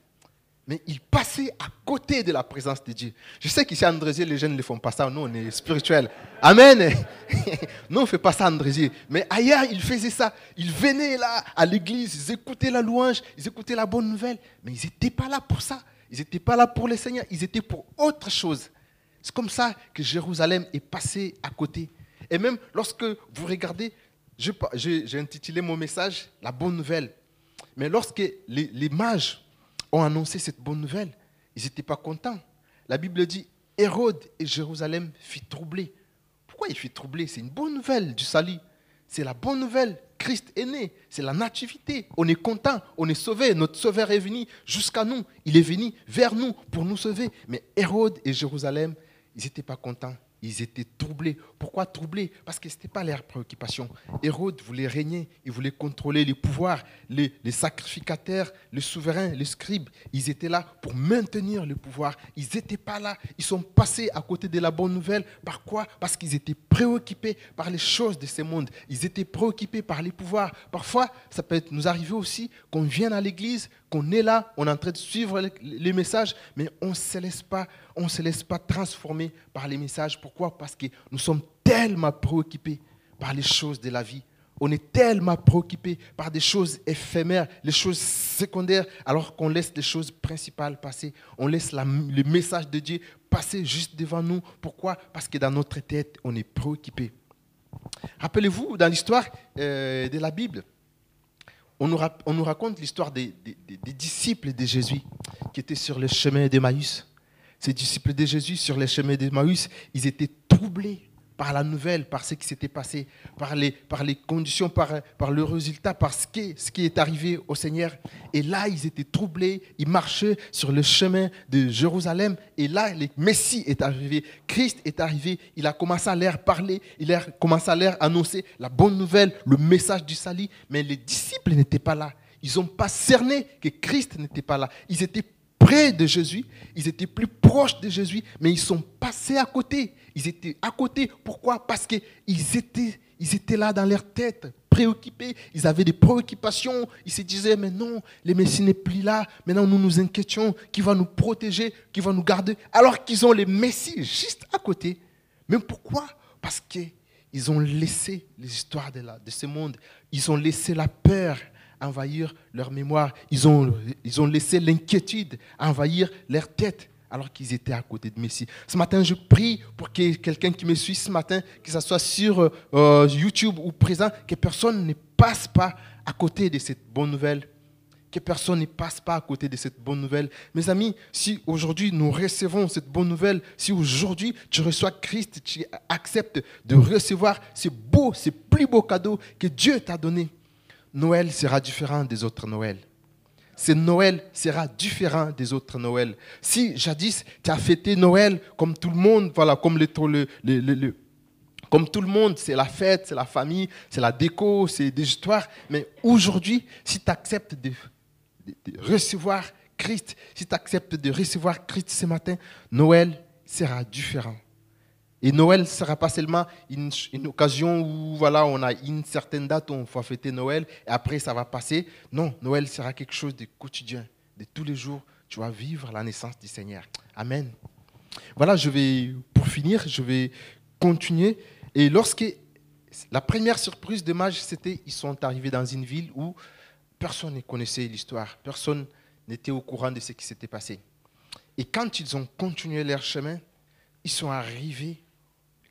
C: mais ils passaient à côté de la présence de Dieu. Je sais qu'ici à Andrézier, les jeunes ne font pas ça. Nous, on est spirituels. Amen. nous, on ne fait pas ça à Andrézier. Mais ailleurs, ils faisaient ça. Ils venaient là à l'église, ils écoutaient la louange, ils écoutaient la bonne nouvelle. Mais ils n'étaient pas là pour ça. Ils n'étaient pas là pour le Seigneur. Ils étaient pour autre chose. C'est comme ça que Jérusalem est passé à côté. Et même lorsque vous regardez, j'ai intitulé mon message La bonne nouvelle. Mais lorsque les, mages ont annoncé cette bonne nouvelle, ils n'étaient pas contents. La Bible dit Hérode et Jérusalem fit troubler. Pourquoi il fit troubler C'est une bonne nouvelle du salut. C'est la bonne nouvelle. Christ est né. C'est la nativité. On est content. On est sauvé. Notre sauveur est venu jusqu'à nous. Il est venu vers nous pour nous sauver. Mais Hérode et Jérusalem, ils n'étaient pas contents ils étaient troublés. Pourquoi troublés? Parce que ce n'était pas leur préoccupation. Hérode voulait régner, il voulait contrôler les pouvoirs, les, sacrificateurs, les souverains, les scribes. Ils étaient là pour maintenir le pouvoir. Ils n'étaient pas là. Ils sont passés à côté de la bonne nouvelle. Par quoi? Parce qu'ils étaient préoccupés par les choses de ce monde. Ils étaient préoccupés par les pouvoirs. Parfois, ça peut nous arriver aussi qu'on vienne à l'église, qu'on est là, on est en train de suivre les, messages, mais on ne se laisse pas, se laisse pas transformer par les messages. Pourquoi? Parce que nous sommes tellement préoccupés par les choses de la vie. On est tellement préoccupés par des choses éphémères, les choses secondaires, alors qu'on laisse les choses principales passer. On laisse le message de Dieu passer juste devant nous. Pourquoi? Parce que dans notre tête, on est préoccupé. Rappelez-vous, dans l'histoire euh, de la Bible, on nous, raconte l'histoire des, disciples de Jésus qui étaient sur le chemin d'Emmaüs. Ces disciples de Jésus sur le chemin d'Emmaüs, ils étaient troublés par la nouvelle, par ce qui s'était passé, par les, conditions, par, le résultat, par ce qui, ce qui est arrivé au Seigneur. Et là, ils étaient troublés, ils marchaient sur le chemin de Jérusalem. Et là, le Messie est arrivé, Christ est arrivé, il a commencé à leur parler, il a commencé à leur annoncer la bonne nouvelle, le message du salut. Mais les disciples n'étaient pas là. Ils n'ont pas cerné que Christ n'était pas là. Ils étaient près de Jésus, ils étaient plus proches de Jésus, mais ils sont passés à côté. Ils étaient à côté. Pourquoi? Parce qu'ils étaient, ils étaient là dans leur tête, préoccupés. Ils avaient des préoccupations. Ils se disaient, mais non, le Messie n'est plus là. Maintenant, nous nous inquiétions. Qui va nous protéger? Qui va nous garder? Alors qu'ils ont le Messie juste à côté. Mais pourquoi? Parce qu'ils ont laissé les histoires de, de ce monde. Ils ont laissé la peur envahir leur mémoire. Ils ont, ils ont laissé l'inquiétude envahir leur tête. Alors qu'ils étaient à côté de Messie. Ce matin, je prie pour que quelqu'un qui me suit ce matin, que ce soit sur euh, YouTube ou présent, que personne ne passe pas à côté de cette bonne nouvelle que personne ne passe pas à côté de cette bonne nouvelle. Mes amis, si aujourd'hui nous recevons cette bonne nouvelle, si aujourd'hui tu reçois Christ, tu acceptes de recevoir ce beau, ce plus beau cadeau que Dieu t'a donné, Noël sera différent des autres Noëls. Ce Noël sera différent des autres Noëls. Si jadis tu as fêté Noël comme tout le monde, voilà, comme comme tout le monde, c'est la fête, c'est la famille, c'est la déco, c'est des histoires. Mais aujourd'hui, si tu acceptes de, recevoir Christ, si tu acceptes de recevoir Christ ce matin, Noël sera différent. Et Noël ne sera pas seulement une, occasion où voilà, on a une certaine date où on va fêter Noël et après ça va passer. Non, Noël sera quelque chose de quotidien, de tous les jours. Tu vas vivre la naissance du Seigneur. Amen. Voilà, je vais, pour finir, je vais continuer. Et lorsque la première surprise de mages, c'était ils sont arrivés dans une ville où Personne ne connaissait l'histoire, personne n'était au courant de ce qui s'était passé. Et quand ils ont continué leur chemin, ils sont arrivés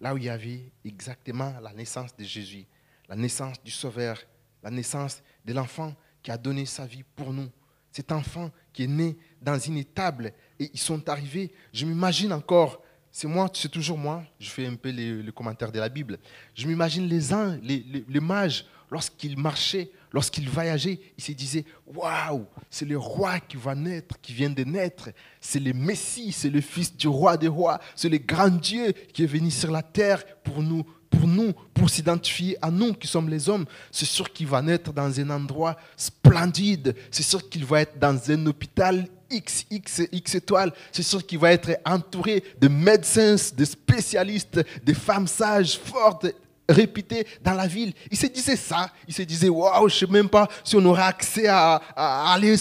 C: là où il y avait exactement la naissance de Jésus, la naissance du Sauveur, la naissance de l'enfant qui a donné sa vie pour nous. Cet enfant qui est né dans une étable et ils sont arrivés, je m'imagine encore, c'est moi, c'est toujours moi, je fais un peu le, commentaire de la Bible, je m'imagine les uns, les, les mages, lorsqu'ils marchaient lorsqu'il voyageait, il se disait Waouh, c'est le roi qui va naître, qui vient de naître. C'est le Messie, c'est le fils du roi des rois. C'est le grand Dieu qui est venu sur la terre pour nous, pour nous, pour s'identifier à nous qui sommes les hommes. C'est sûr qu'il va naître dans un endroit splendide. C'est sûr qu'il va être dans un hôpital X, X, X étoiles. C'est sûr qu'il va être entouré de médecins, de spécialistes, de femmes sages, fortes, répété dans la ville. Il se disait ça. Il se disait, waouh, je ne sais même pas si on aura accès à, aller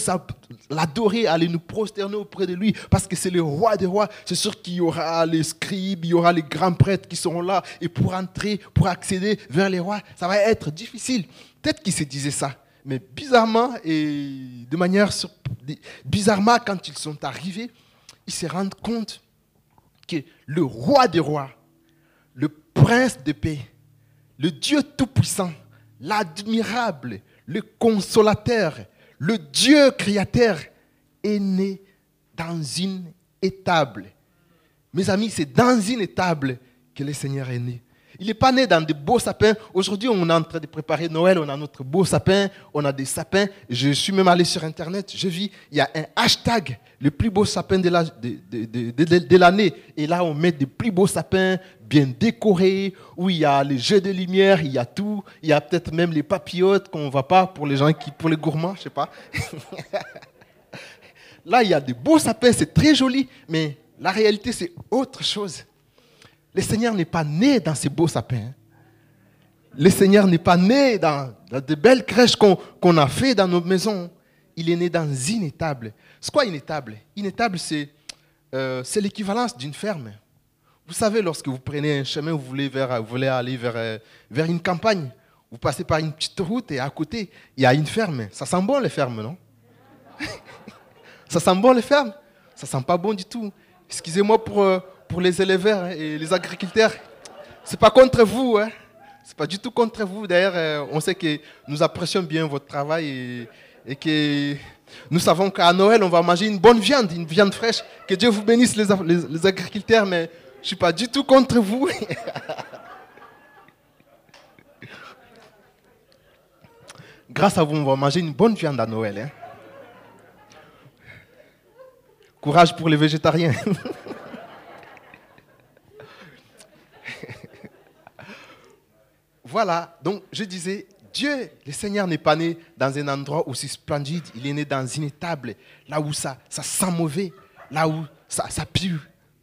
C: l'adorer, à aller nous prosterner auprès de lui, parce que c'est le roi des rois. C'est sûr qu'il y aura les scribes, il y aura les grands prêtres qui seront là. Et pour entrer, pour accéder vers les rois, ça va être difficile. Peut-être qu'il se disait ça. Mais bizarrement, et de manière bizarrement, quand ils sont arrivés, ils se rendent compte que le roi des rois, le prince de paix, le Dieu Tout-Puissant, l'admirable, le consolateur, le Dieu créateur est né dans une étable. Mes amis, c'est dans une étable que le Seigneur est né. Il n'est pas né dans de beaux sapins. Aujourd'hui, on est en train de préparer Noël, on a notre beau sapin, on a des sapins. Je suis même allé sur Internet, je vis, il y a un hashtag, le plus beau sapin de l'année. Et là, on met des plus beaux sapins bien décorés, où il y a les jeux de lumière, il y a tout. Il y a peut-être même les papillotes qu'on ne voit pas pour les gens qui, pour les gourmands, je sais pas. là, il y a des beaux sapins, c'est très joli, mais la réalité, c'est autre chose. Le Seigneur n'est pas né dans ces beaux sapins. Le Seigneur n'est pas né dans, de belles crèches qu'on a fait dans nos maisons. Il est né dans une étable. C'est quoi une étable Une étable, c'est euh, l'équivalence d'une ferme. Vous savez, lorsque vous prenez un chemin, vous voulez, vous voulez aller vers, euh, vers une campagne, vous passez par une petite route et à côté, il y a une ferme. Ça sent bon les fermes, non? Ça sent bon les fermes? Ça sent pas bon du tout. Excusez-moi pour, euh, pour les éleveurs et les agriculteurs, c'est pas contre vous, hein. C'est pas du tout contre vous. D'ailleurs, euh, on sait que nous apprécions bien votre travail et, que nous savons qu'à Noël, on va manger une bonne viande, une viande fraîche. Que Dieu vous bénisse, les, les, agriculteurs, mais je suis pas du tout contre vous. Grâce à vous, on va manger une bonne viande à Noël. Hein. Courage pour les végétariens. Voilà, donc je disais, Dieu, le Seigneur n'est pas né dans un endroit aussi splendide, il est né dans une étable, là où ça, ça sent mauvais, là où ça, ça pue.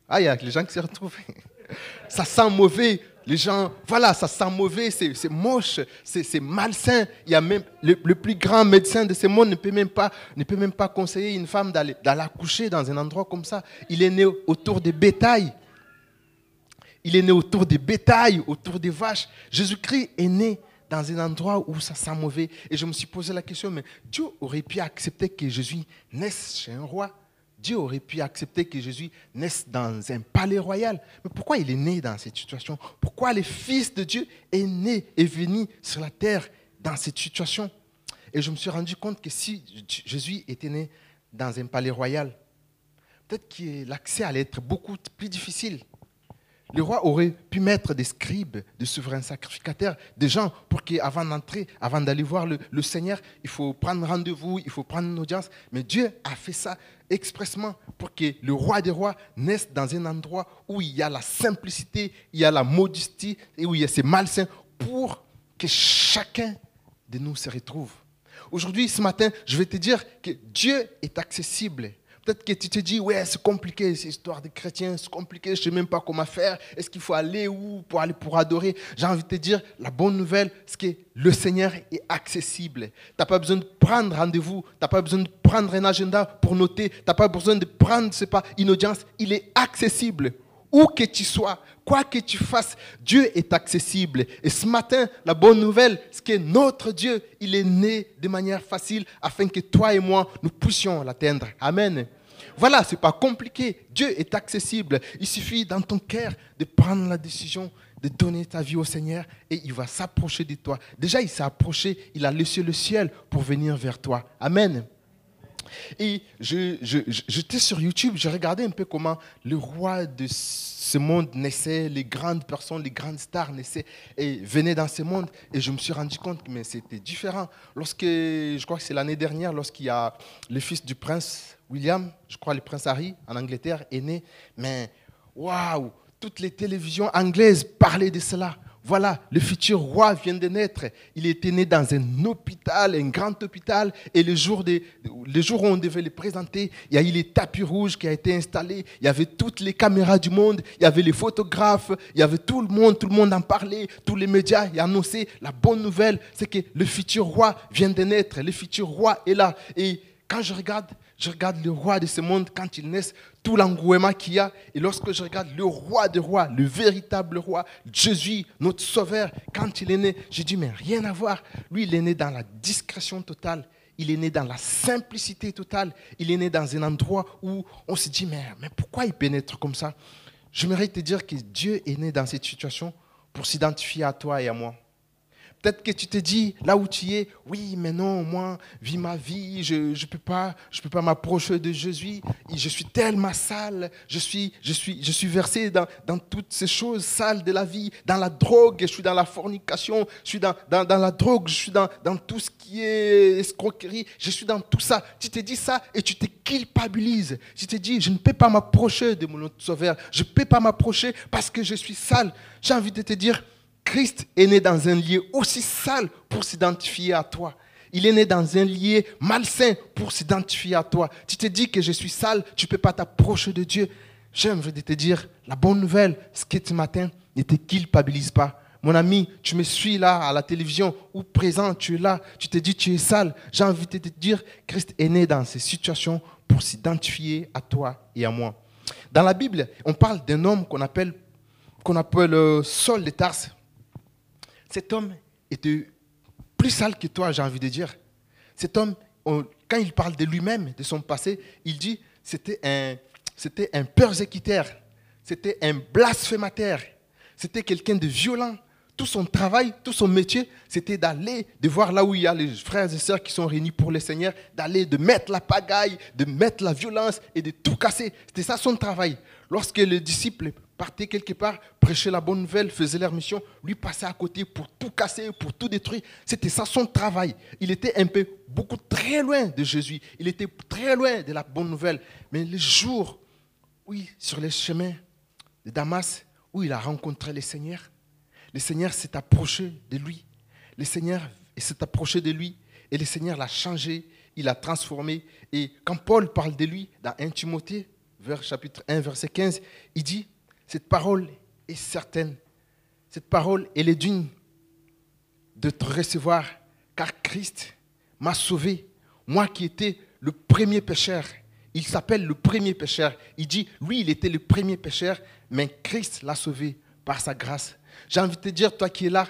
C: Ah, il y a les gens qui se retrouvent. ça sent mauvais, les gens, voilà, ça sent mauvais, c'est moche, c'est malsain. Il y a même le, plus grand médecin de ce monde ne peut même pas, ne peut même pas conseiller une femme d'aller accoucher dans un endroit comme ça. Il est né autour des bétails. Il est né autour des bétails, autour des vaches. Jésus-Christ est né dans un endroit où ça sent mauvais. Et je me suis posé la question, mais Dieu aurait pu accepter que Jésus naisse chez un roi? Dieu aurait pu accepter que Jésus naisse dans un palais royal? Mais pourquoi il est né dans cette situation? Pourquoi le Fils de Dieu est né et venu sur la terre dans cette situation? Et je me suis rendu compte que si Jésus était né dans un palais royal, peut-être que l'accès allait être beaucoup plus difficile. Le roi aurait pu mettre des scribes, des souverains sacrificateurs, des gens pour qu'avant d'entrer, avant d'aller voir le, Seigneur, il faut prendre rendez-vous, il faut prendre une audience. Mais Dieu a fait ça expressement pour que le roi des rois naisse dans un endroit où il y a la simplicité, il y a la modestie et où il y a ces malsains pour que chacun de nous se retrouve. Aujourd'hui, ce matin, je vais te dire que Dieu est accessible Peut-être que tu te dis, ouais, c'est compliqué, cette histoire de chrétiens, c'est compliqué, je ne sais même pas comment faire. Est-ce qu'il faut aller où pour aller pour adorer? J'ai envie de te dire, la bonne nouvelle, c'est que le Seigneur est accessible. Tu n'as pas besoin de prendre rendez-vous, tu n'as pas besoin de prendre un agenda pour noter, tu n'as pas besoin de prendre, pas, une audience. Il est accessible. Où que tu sois, quoi que tu fasses, Dieu est accessible. Et ce matin, la bonne nouvelle, c'est que notre Dieu, il est né de manière facile afin que toi et moi, nous puissions l'atteindre. Amen. Voilà, ce n'est pas compliqué. Dieu est accessible. Il suffit dans ton cœur de prendre la décision de donner ta vie au Seigneur et il va s'approcher de toi. Déjà, il s'est approché, il a laissé le ciel pour venir vers toi. Amen. Et j'étais sur YouTube, je regardais un peu comment le roi de ce monde naissait, les grandes personnes, les grandes stars naissaient et venaient dans ce monde. Et je me suis rendu compte que c'était différent. Lorsque, je crois que c'est l'année dernière, lorsqu'il y a le fils du prince William, je crois le prince Harry en Angleterre, est né. Mais waouh, toutes les télévisions anglaises parlaient de cela. Voilà, le futur roi vient de naître. Il était né dans un hôpital, un grand hôpital. Et le jour, où on devait le présenter, il y a eu les tapis rouges qui a été installé. Il y avait toutes les caméras du monde. Il y avait les photographes. Il y avait tout le monde. Tout le monde en parlait. Tous les médias y annonçaient. La bonne nouvelle, c'est que le futur roi vient de naître. Le futur roi est là. Et quand je regarde, je regarde le roi de ce monde quand il naît, tout l'engouement qu'il y a. Et lorsque je regarde le roi des rois, le véritable roi, Jésus, notre sauveur, quand il est né, j'ai dit, mais rien à voir. Lui, il est né dans la discrétion totale. Il est né dans la simplicité totale. Il est né dans un endroit où on se dit, mais, mais pourquoi il pénètre comme ça? J'aimerais te dire que Dieu est né dans cette situation pour s'identifier à toi et à moi. Peut-être que tu te dis, là où tu es, oui, mais non, moi, vis ma vie, je ne peux pas, je peux pas m'approcher de Jésus, je suis tellement sale, je suis, je suis, je suis versé dans, dans, toutes ces choses sales de la vie, dans la drogue, je suis dans la fornication, je suis dans, dans, dans la drogue, je suis dans, dans tout ce qui est escroquerie, je suis dans tout ça. Tu te dis ça et tu te culpabilises. Tu te dis, je ne peux pas m'approcher de mon sauveur, je ne peux pas m'approcher parce que je suis sale. J'ai envie de te dire, Christ est né dans un lieu aussi sale pour s'identifier à toi. Il est né dans un lieu malsain pour s'identifier à toi. Tu te dis que je suis sale, tu ne peux pas t'approcher de Dieu. J'aimerais te dire, la bonne nouvelle, ce que ce matin, ne te culpabilise pas. Mon ami, tu me suis là à la télévision ou présent, tu es là, tu te dis tu es sale. J'ai envie de te dire, Christ est né dans ces situations pour s'identifier à toi et à moi. Dans la Bible, on parle d'un homme qu'on appelle, qu'on appelle euh, Saul de Tarse cet homme était plus sale que toi, j'ai envie de dire. Cet homme, quand il parle de lui-même, de son passé, il dit c'était un, c'était un persécuteur, c'était un blasphémateur, c'était quelqu'un de violent. Tout son travail, tout son métier, c'était d'aller, de voir là où il y a les frères et sœurs qui sont réunis pour le Seigneur, d'aller, de mettre la pagaille, de mettre la violence et de tout casser. C'était ça son travail. Lorsque les disciples partaient quelque part, prêchaient la bonne nouvelle, faisaient leur mission, lui passait à côté pour tout casser, pour tout détruire. C'était ça son travail. Il était un peu, beaucoup très loin de Jésus. Il était très loin de la bonne nouvelle. Mais le jour, oui, sur les chemins de Damas, où il a rencontré le Seigneur, le Seigneur s'est approché de lui. Le Seigneur s'est approché de lui et le Seigneur l'a changé, il l'a transformé. Et quand Paul parle de lui dans 1 Timothée, vers chapitre 1, verset 15, il dit, cette parole est certaine. Cette parole, elle est digne de te recevoir, car Christ m'a sauvé. Moi qui étais le premier pécheur, il s'appelle le premier pécheur. Il dit, lui, il était le premier pécheur, mais Christ l'a sauvé par sa grâce. J'ai envie de te dire, toi qui es là,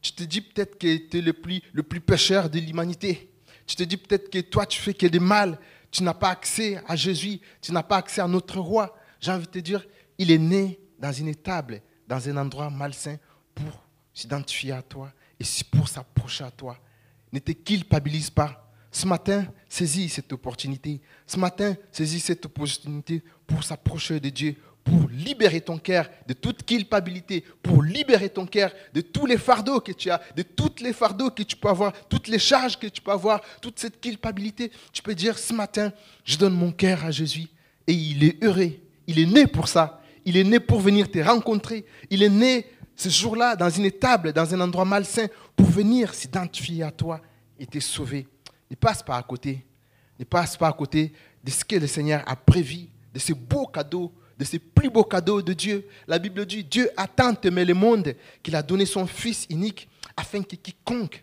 C: tu te dis peut-être que tu es le plus, le pécheur de l'humanité. Tu te dis peut-être que toi, tu fais que mal tu n'as pas accès à Jésus, tu n'as pas accès à notre roi. J'ai envie de te dire, il est né dans une étable, dans un endroit malsain pour s'identifier à toi et pour s'approcher à toi. Ne te culpabilise pas. Ce matin, saisis cette opportunité. Ce matin, saisis cette opportunité pour s'approcher de Dieu, pour libérer ton cœur de toute culpabilité, pour libérer ton cœur de tous les fardeaux que tu as, de toutes les fardeaux que tu peux avoir, toutes les charges que tu peux avoir, toute cette culpabilité. Tu peux dire ce matin, je donne mon cœur à Jésus et il est heureux. Il est né pour ça. Il est né pour venir te rencontrer. Il est né ce jour-là dans une étable, dans un endroit malsain, pour venir s'identifier à toi et te sauver. Ne passe pas à côté. Ne passe pas à côté de ce que le Seigneur a prévu, de ce beau cadeau de ses plus beaux cadeaux de Dieu. La Bible dit, Dieu a tant aimé le monde qu'il a donné son Fils unique afin que quiconque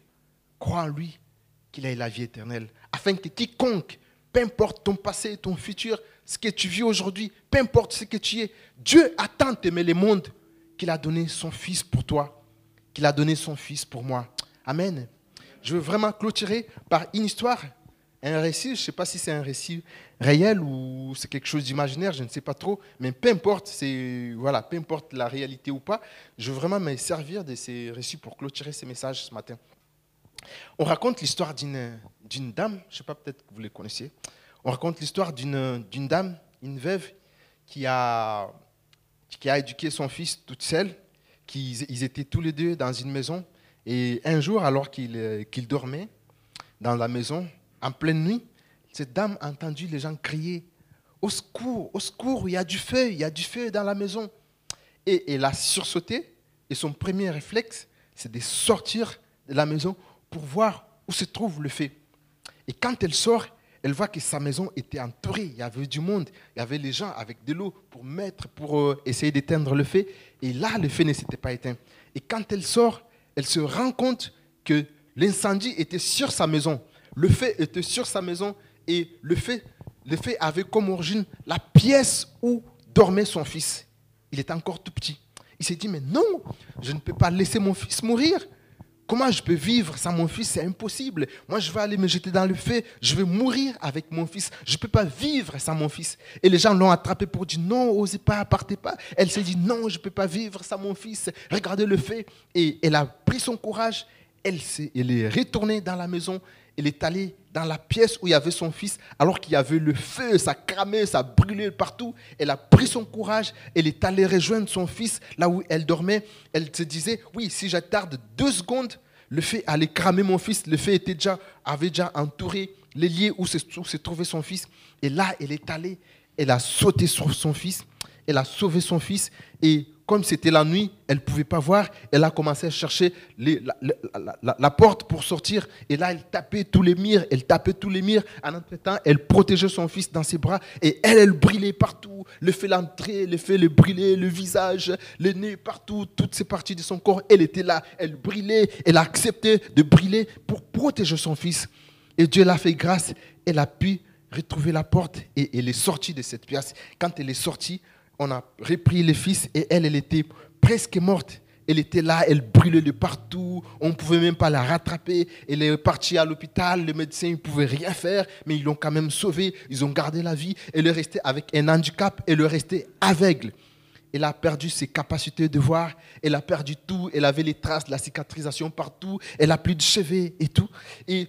C: croit en lui, qu'il ait la vie éternelle. Afin que quiconque, peu importe ton passé, ton futur, ce que tu vis aujourd'hui, peu importe ce que tu es, Dieu a tant aimé le monde qu'il a donné son Fils pour toi, qu'il a donné son Fils pour moi. Amen. Je veux vraiment clôturer par une histoire un récit, je ne sais pas si c'est un récit réel ou c'est quelque chose d'imaginaire, je ne sais pas trop, mais peu importe, voilà, peu importe la réalité ou pas, je veux vraiment me servir de ces récits pour clôturer ces messages ce matin. On raconte l'histoire d'une, dame, je ne sais pas, peut-être que vous les connaissez. On raconte l'histoire d'une, dame, une veuve, qui a, qui a éduqué son fils toute seule, qui, ils étaient tous les deux dans une maison, et un jour, alors qu'il, qu'il dormait dans la maison, en pleine nuit, cette dame a entendu les gens crier Au secours, au secours, il y a du feu, il y a du feu dans la maison. Et elle a sursauté, et son premier réflexe, c'est de sortir de la maison pour voir où se trouve le feu. Et quand elle sort, elle voit que sa maison était entourée, il y avait du monde, il y avait les gens avec de l'eau pour mettre, pour euh, essayer d'éteindre le feu. Et là, le feu ne s'était pas éteint. Et quand elle sort, elle se rend compte que l'incendie était sur sa maison. Le fait était sur sa maison et le fait, le fait avait comme origine la pièce où dormait son fils. Il était encore tout petit. Il s'est dit, mais non, je ne peux pas laisser mon fils mourir. Comment je peux vivre sans mon fils? C'est impossible. Moi, je vais aller me jeter dans le feu. Je vais mourir avec mon fils. Je ne peux pas vivre sans mon fils. Et les gens l'ont attrapé pour dire non, osez pas, partez pas. Elle s'est dit non, je ne peux pas vivre sans mon fils. Regardez le feu. Et elle a pris son courage. Elle, elle est retournée dans la maison elle est allée dans la pièce où il y avait son fils, alors qu'il y avait le feu, ça cramait, ça brûlait partout. Elle a pris son courage, elle est allée rejoindre son fils là où elle dormait. Elle se disait, oui, si j'attarde deux secondes, le feu allait cramer mon fils. Le feu était déjà, avait déjà entouré les lieux où se, où se trouvait son fils. Et là, elle est allée, elle a sauté sur son fils, elle a sauvé son fils et comme c'était la nuit, elle ne pouvait pas voir. Elle a commencé à chercher la, porte pour sortir. Et là, elle tapait tous les murs. Elle tapait tous les murs. En entre-temps, elle protégeait son fils dans ses bras. Et elle, elle brûlait partout. Le fait l'entrée, le fait le brûler, le visage, le nez, partout. Toutes ces parties de son corps, elle était là. Elle brûlait. Elle a accepté de brûler pour protéger son fils. Et Dieu l'a fait grâce. Elle a pu retrouver la porte et elle est sortie de cette pièce. Quand elle est sortie, on a repris le fils et elle, elle était presque morte. Elle était là, elle brûlait de partout, on ne pouvait même pas la rattraper. Elle est partie à l'hôpital, les médecins ne pouvaient rien faire, mais ils l'ont quand même sauvée, ils ont gardé la vie. Elle est restée avec un handicap, elle est restée aveugle. Elle a perdu ses capacités de voir, elle a perdu tout, elle avait les traces de la cicatrisation partout, elle a plus de cheveux et tout. Et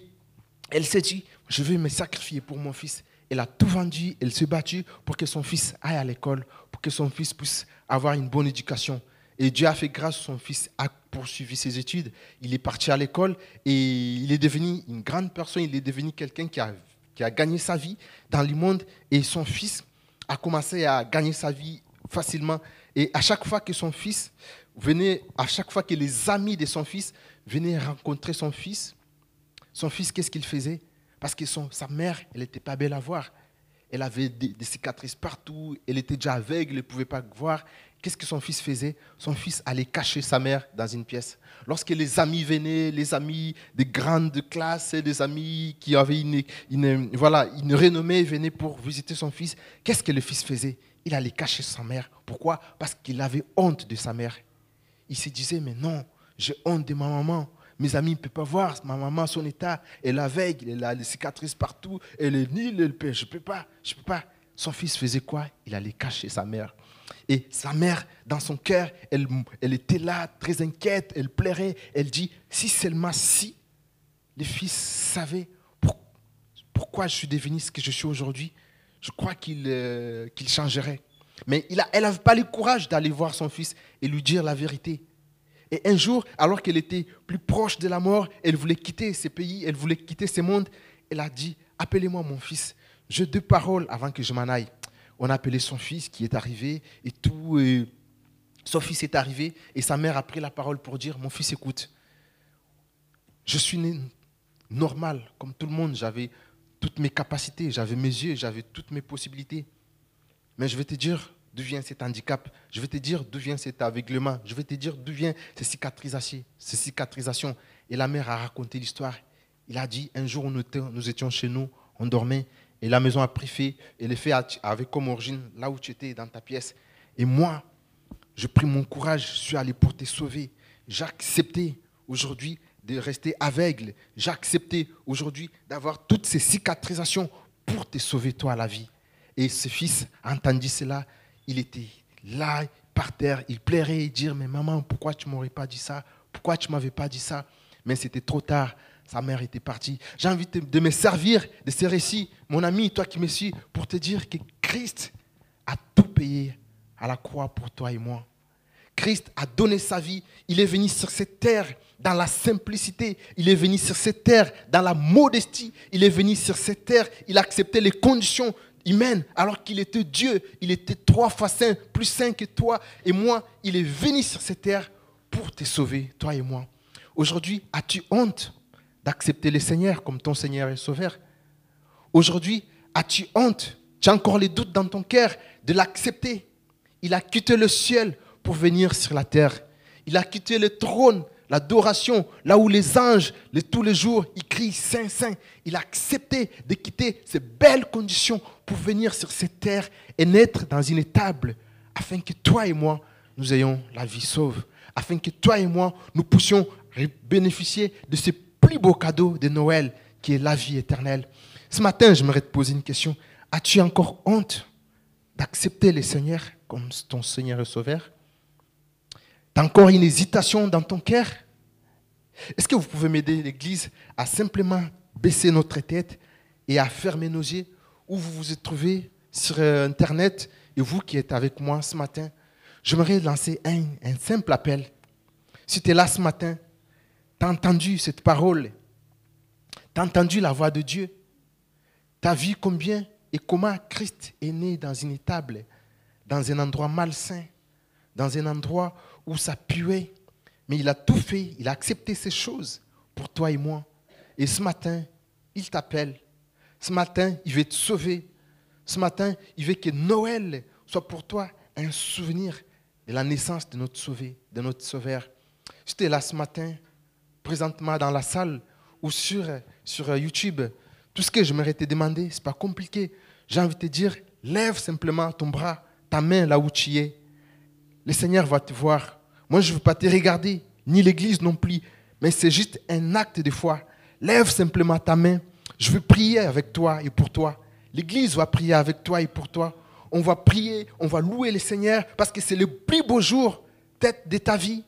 C: elle s'est dit, je vais me sacrifier pour mon fils. Elle a tout vendu, elle s'est battue pour que son fils aille à l'école, que son fils puisse avoir une bonne éducation. Et Dieu a fait grâce, son fils a poursuivi ses études. Il est parti à l'école et il est devenu une grande personne. Il est devenu quelqu'un qui a, qui a gagné sa vie dans le monde. Et son fils a commencé à gagner sa vie facilement. Et à chaque fois que son fils venait, à chaque fois que les amis de son fils venaient rencontrer son fils, son fils, qu'est-ce qu'il faisait? Parce que son, sa mère, elle n'était pas belle à voir. Elle avait des, cicatrices partout, elle était déjà aveugle, elle ne pouvait pas voir. Qu'est-ce que son fils faisait? Son fils allait cacher sa mère dans une pièce. Lorsque les amis venaient, les amis de grandes classes, des amis qui avaient une, voilà, une renommée venaient pour visiter son fils, qu'est-ce que le fils faisait? Il allait cacher sa mère. Pourquoi? Parce qu'il avait honte de sa mère. Il se disait, mais non, j'ai honte de ma maman mes amis ne peuvent pas voir ma maman, son état. Elle aveugle, elle a des cicatrices partout. Elle est nulle, elle peut, je ne peux pas, je peux pas. Son fils faisait quoi? Il allait cacher sa mère. Et sa mère, dans son cœur, elle, était là, très inquiète, elle plairait. Elle dit, si seulement si les fils savaient pourquoi je suis devenu ce que je suis aujourd'hui, je crois qu'il euh, changerait. Mais elle n'avait pas le courage d'aller voir son fils et lui dire la vérité. Et un jour, alors qu'elle était plus proche de la mort, elle voulait quitter ce pays, elle voulait quitter ce monde, elle a dit, appelez-moi mon fils. J'ai deux paroles avant que je m'en aille. On a appelé son fils qui est arrivé et tout. son fils est arrivé et sa mère a pris la parole pour dire, mon fils, écoute, je suis né normal, comme tout le monde. J'avais toutes mes capacités, j'avais mes yeux, j'avais toutes mes possibilités. Mais je vais te dire d'où vient cet handicap, je vais te dire d'où vient cet aveuglement, je vais te dire d'où vient ces cicatrisations, ces cicatrisations. Et la mère a raconté l'histoire. Il a dit, un jour, nous étions chez nous, on dormait, et la maison a pris feu, et le feu avait comme origine là où tu étais, dans ta pièce. Et moi, je pris mon courage, je suis allé pour te sauver. J'ai accepté aujourd'hui de rester aveugle. J'ai accepté aujourd'hui d'avoir toutes ces cicatrisations pour te sauver toi la vie. Et ce fils a entendu cela. Il était là, par terre. Il plairait et dire, mais maman, pourquoi tu m'aurais pas dit ça? Pourquoi tu m'avais pas dit ça? Mais c'était trop tard. Sa mère était partie. J'ai envie de me servir de ces récits, mon ami, toi qui me suis, pour te dire que Christ a tout payé à la croix pour toi et moi. Christ a donné sa vie. Il est venu sur cette terre dans la simplicité. Il est venu sur cette terre dans la modestie. Il est venu sur cette terre. Il a accepté les conditions humaines alors qu'il était Dieu. Il était trois fois saint, plus saint que toi et moi. Il est venu sur cette terre pour te sauver, toi et moi. Aujourd'hui, as-tu honte d'accepter le Seigneur comme ton Seigneur et Sauveur? Aujourd'hui, as-tu honte Tu as encore les doutes dans ton cœur de l'accepter? Il a quitté le ciel pour venir sur la terre. Il a quitté le trône, l'adoration, là où les anges, tous les jours, ils crient Saint, Saint. Il a accepté de quitter ces belles conditions pour venir sur cette terre et naître dans une étable afin que toi et moi, nous ayons la vie sauve, afin que toi et moi, nous puissions bénéficier de ce plus beau cadeau de Noël qui est la vie éternelle. Ce matin, j'aimerais te poser une question. As-tu encore honte d'accepter le Seigneur comme ton Seigneur et Sauveur? Encore une hésitation dans ton cœur? Est-ce que vous pouvez m'aider, l'Église, à simplement baisser notre tête et à fermer nos yeux où vous vous êtes trouvé sur euh, Internet et vous qui êtes avec moi ce matin? J'aimerais lancer un, simple appel. Si tu es là ce matin, tu as entendu cette parole, tu as entendu la voix de Dieu, tu as vu combien et comment Christ est né dans une étable, dans un endroit malsain, dans un endroit où ça puait. Mais il a tout fait, il a accepté ces choses pour toi et moi. Et ce matin, il t'appelle. Ce matin, il veut te sauver. Ce matin, il veut que Noël soit pour toi un souvenir de la naissance de notre sauvé, de notre sauveur. Es là ce matin, présentement dans la salle ou sur, YouTube, tout ce que j'aimerais te demander, ce n'est pas compliqué. J'ai envie de te dire, lève simplement ton bras, ta main là où tu es. Le Seigneur va te voir. Moi, je ne veux pas te regarder, ni l'Église non plus, mais c'est juste un acte de foi. Lève simplement ta main. Je veux prier avec toi et pour toi. L'Église va prier avec toi et pour toi. On va prier, on va louer le Seigneur parce que c'est le plus beau jour de ta vie.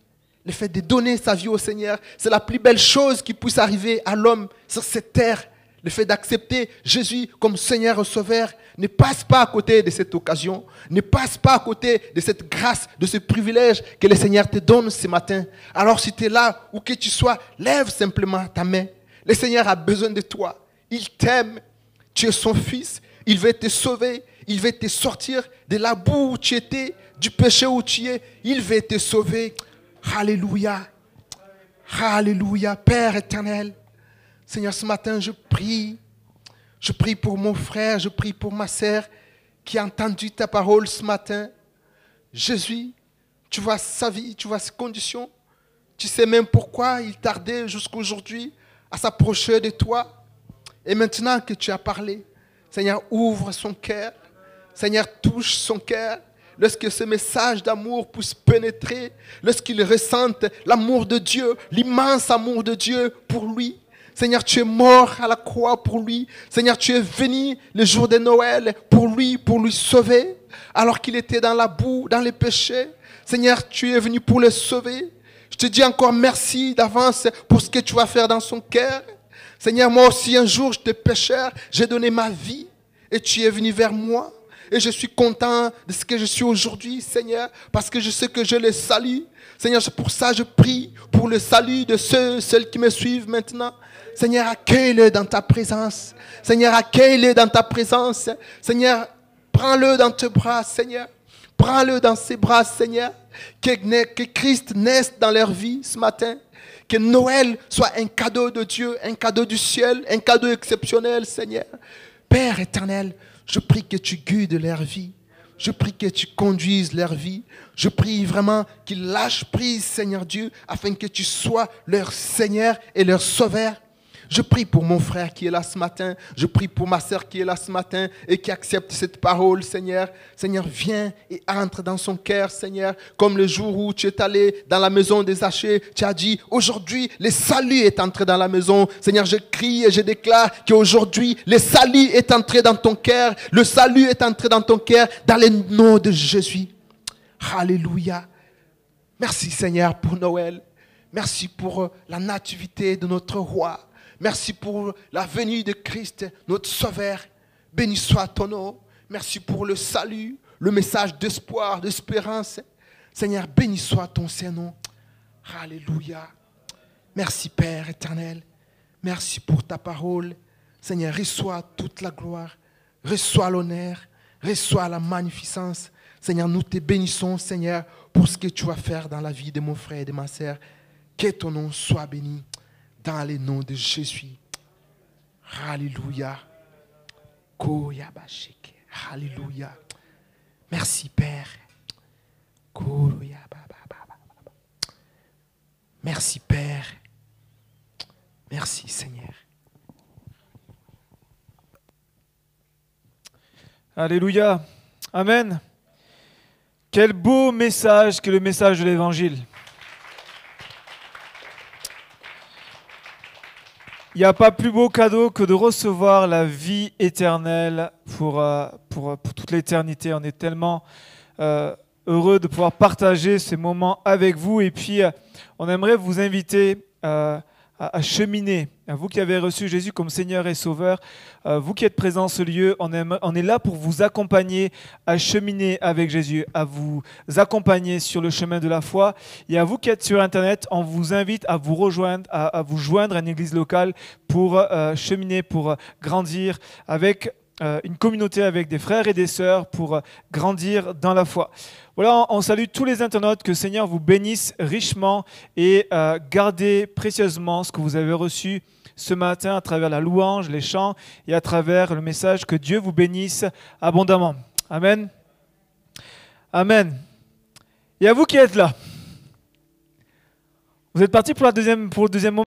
C: Le fait de donner sa vie au Seigneur, c'est la plus belle chose qui puisse arriver à l'homme sur cette terre. Le fait d'accepter Jésus comme Seigneur et Sauveur, ne passe pas à côté de cette occasion, ne passe pas à côté de cette grâce, de ce privilège que le Seigneur te donne ce matin. Alors si tu es là, où que tu sois, lève simplement ta main. Le Seigneur a besoin de toi. Il t'aime. Tu es son fils. Il veut te sauver. Il veut te sortir de la boue où tu étais, du péché où tu es. Il veut te sauver. Alléluia. Alléluia. Père éternel. Seigneur, ce matin, je prie je prie pour mon frère, je prie pour ma sœur qui a entendu ta parole ce matin. Jésus, tu vois sa vie, tu vois ses conditions. Tu sais même pourquoi il tardait jusqu'à aujourd'hui à s'approcher de toi. Et maintenant que tu as parlé, Seigneur, ouvre son cœur. Seigneur, touche son cœur. lorsque ce message d'amour puisse pénétrer, lorsqu'il ressente l'amour de Dieu, l'immense amour de Dieu pour lui. Seigneur, tu es mort à la croix pour lui. Seigneur, tu es venu le jour de Noël pour lui, pour lui sauver, alors qu'il était dans la boue, dans les péchés. Seigneur, tu es venu pour le sauver. Je te dis encore merci d'avance pour ce que tu vas faire dans son cœur. Seigneur, moi aussi un jour, j'étais pécheur, j'ai donné ma vie et tu es venu vers moi. Et je suis content de ce que je suis aujourd'hui, Seigneur, parce que je sais que je le salue. Seigneur, c'est pour ça je prie pour le salut de ceux, celles qui me suivent maintenant. Seigneur, accueille-le dans ta présence. Seigneur, accueille-le dans ta présence. Seigneur, prends-le dans tes bras, Seigneur. Prends-le dans ses bras, Seigneur. Que, Christ naisse dans leur vie ce matin. Que Noël soit un cadeau de Dieu, un cadeau du ciel, un cadeau exceptionnel, Seigneur. Père éternel, je prie que tu guides leur vie. Je prie que tu conduises leur vie. Je prie vraiment qu'ils lâchent prise, Seigneur Dieu, afin que tu sois leur Seigneur et leur Sauveur. Je prie pour mon frère qui est là ce matin. Je prie pour ma soeur qui est là ce matin et qui accepte cette parole, Seigneur. Seigneur, viens et entre dans son cœur, Seigneur. Comme le jour où tu es allé dans la maison des Hachés, tu as dit, aujourd'hui, le salut est entré dans la maison. Seigneur, je crie et je déclare qu'aujourd'hui, le salut est entré dans ton cœur. Le salut est entré dans ton cœur dans le nom de Jésus. Alléluia. Merci Seigneur pour Noël. Merci pour la nativité de notre roi. Merci pour la venue de Christ, notre Sauveur. Béni soit ton nom. Merci pour le salut, le message d'espoir, d'espérance. Seigneur, béni soit ton Saint-Nom. Alléluia. Merci Père éternel. Merci pour ta parole. Seigneur, reçois toute la gloire, reçois l'honneur, reçois la magnificence. Seigneur, nous te bénissons, Seigneur, pour ce que tu vas faire dans la vie de mon frère et de ma sœur. Que ton nom soit béni dans le nom de Jésus. Alléluia. Alléluia. Merci Père. Merci Père. Merci Seigneur.
A: Alléluia. Amen. Quel beau message que le message de l'Évangile. Il n'y a pas plus beau cadeau que de recevoir la vie éternelle pour, euh, pour toute l'éternité. On est tellement euh, heureux de pouvoir partager ces moments avec vous. Et puis, euh, on aimerait vous inviter à, cheminer. Vous qui avez reçu Jésus comme Seigneur et Sauveur, euh, vous qui êtes présents ce lieu, on, est là pour vous accompagner à cheminer avec Jésus, à vous accompagner sur le chemin de la foi. Et à vous qui êtes sur Internet, on vous invite à vous rejoindre, à, vous joindre à une église locale pour euh, cheminer, pour grandir avec euh, une communauté avec des frères et des sœurs pour euh, grandir dans la foi. Voilà, on, salue tous les internautes, que Seigneur vous bénisse richement et euh, gardez précieusement ce que vous avez reçu ce matin à travers la louange, les chants et à travers le message. Que Dieu vous bénisse abondamment. Amen. Amen. Et à vous qui êtes là. Vous êtes partis pour, pour le deuxième moment?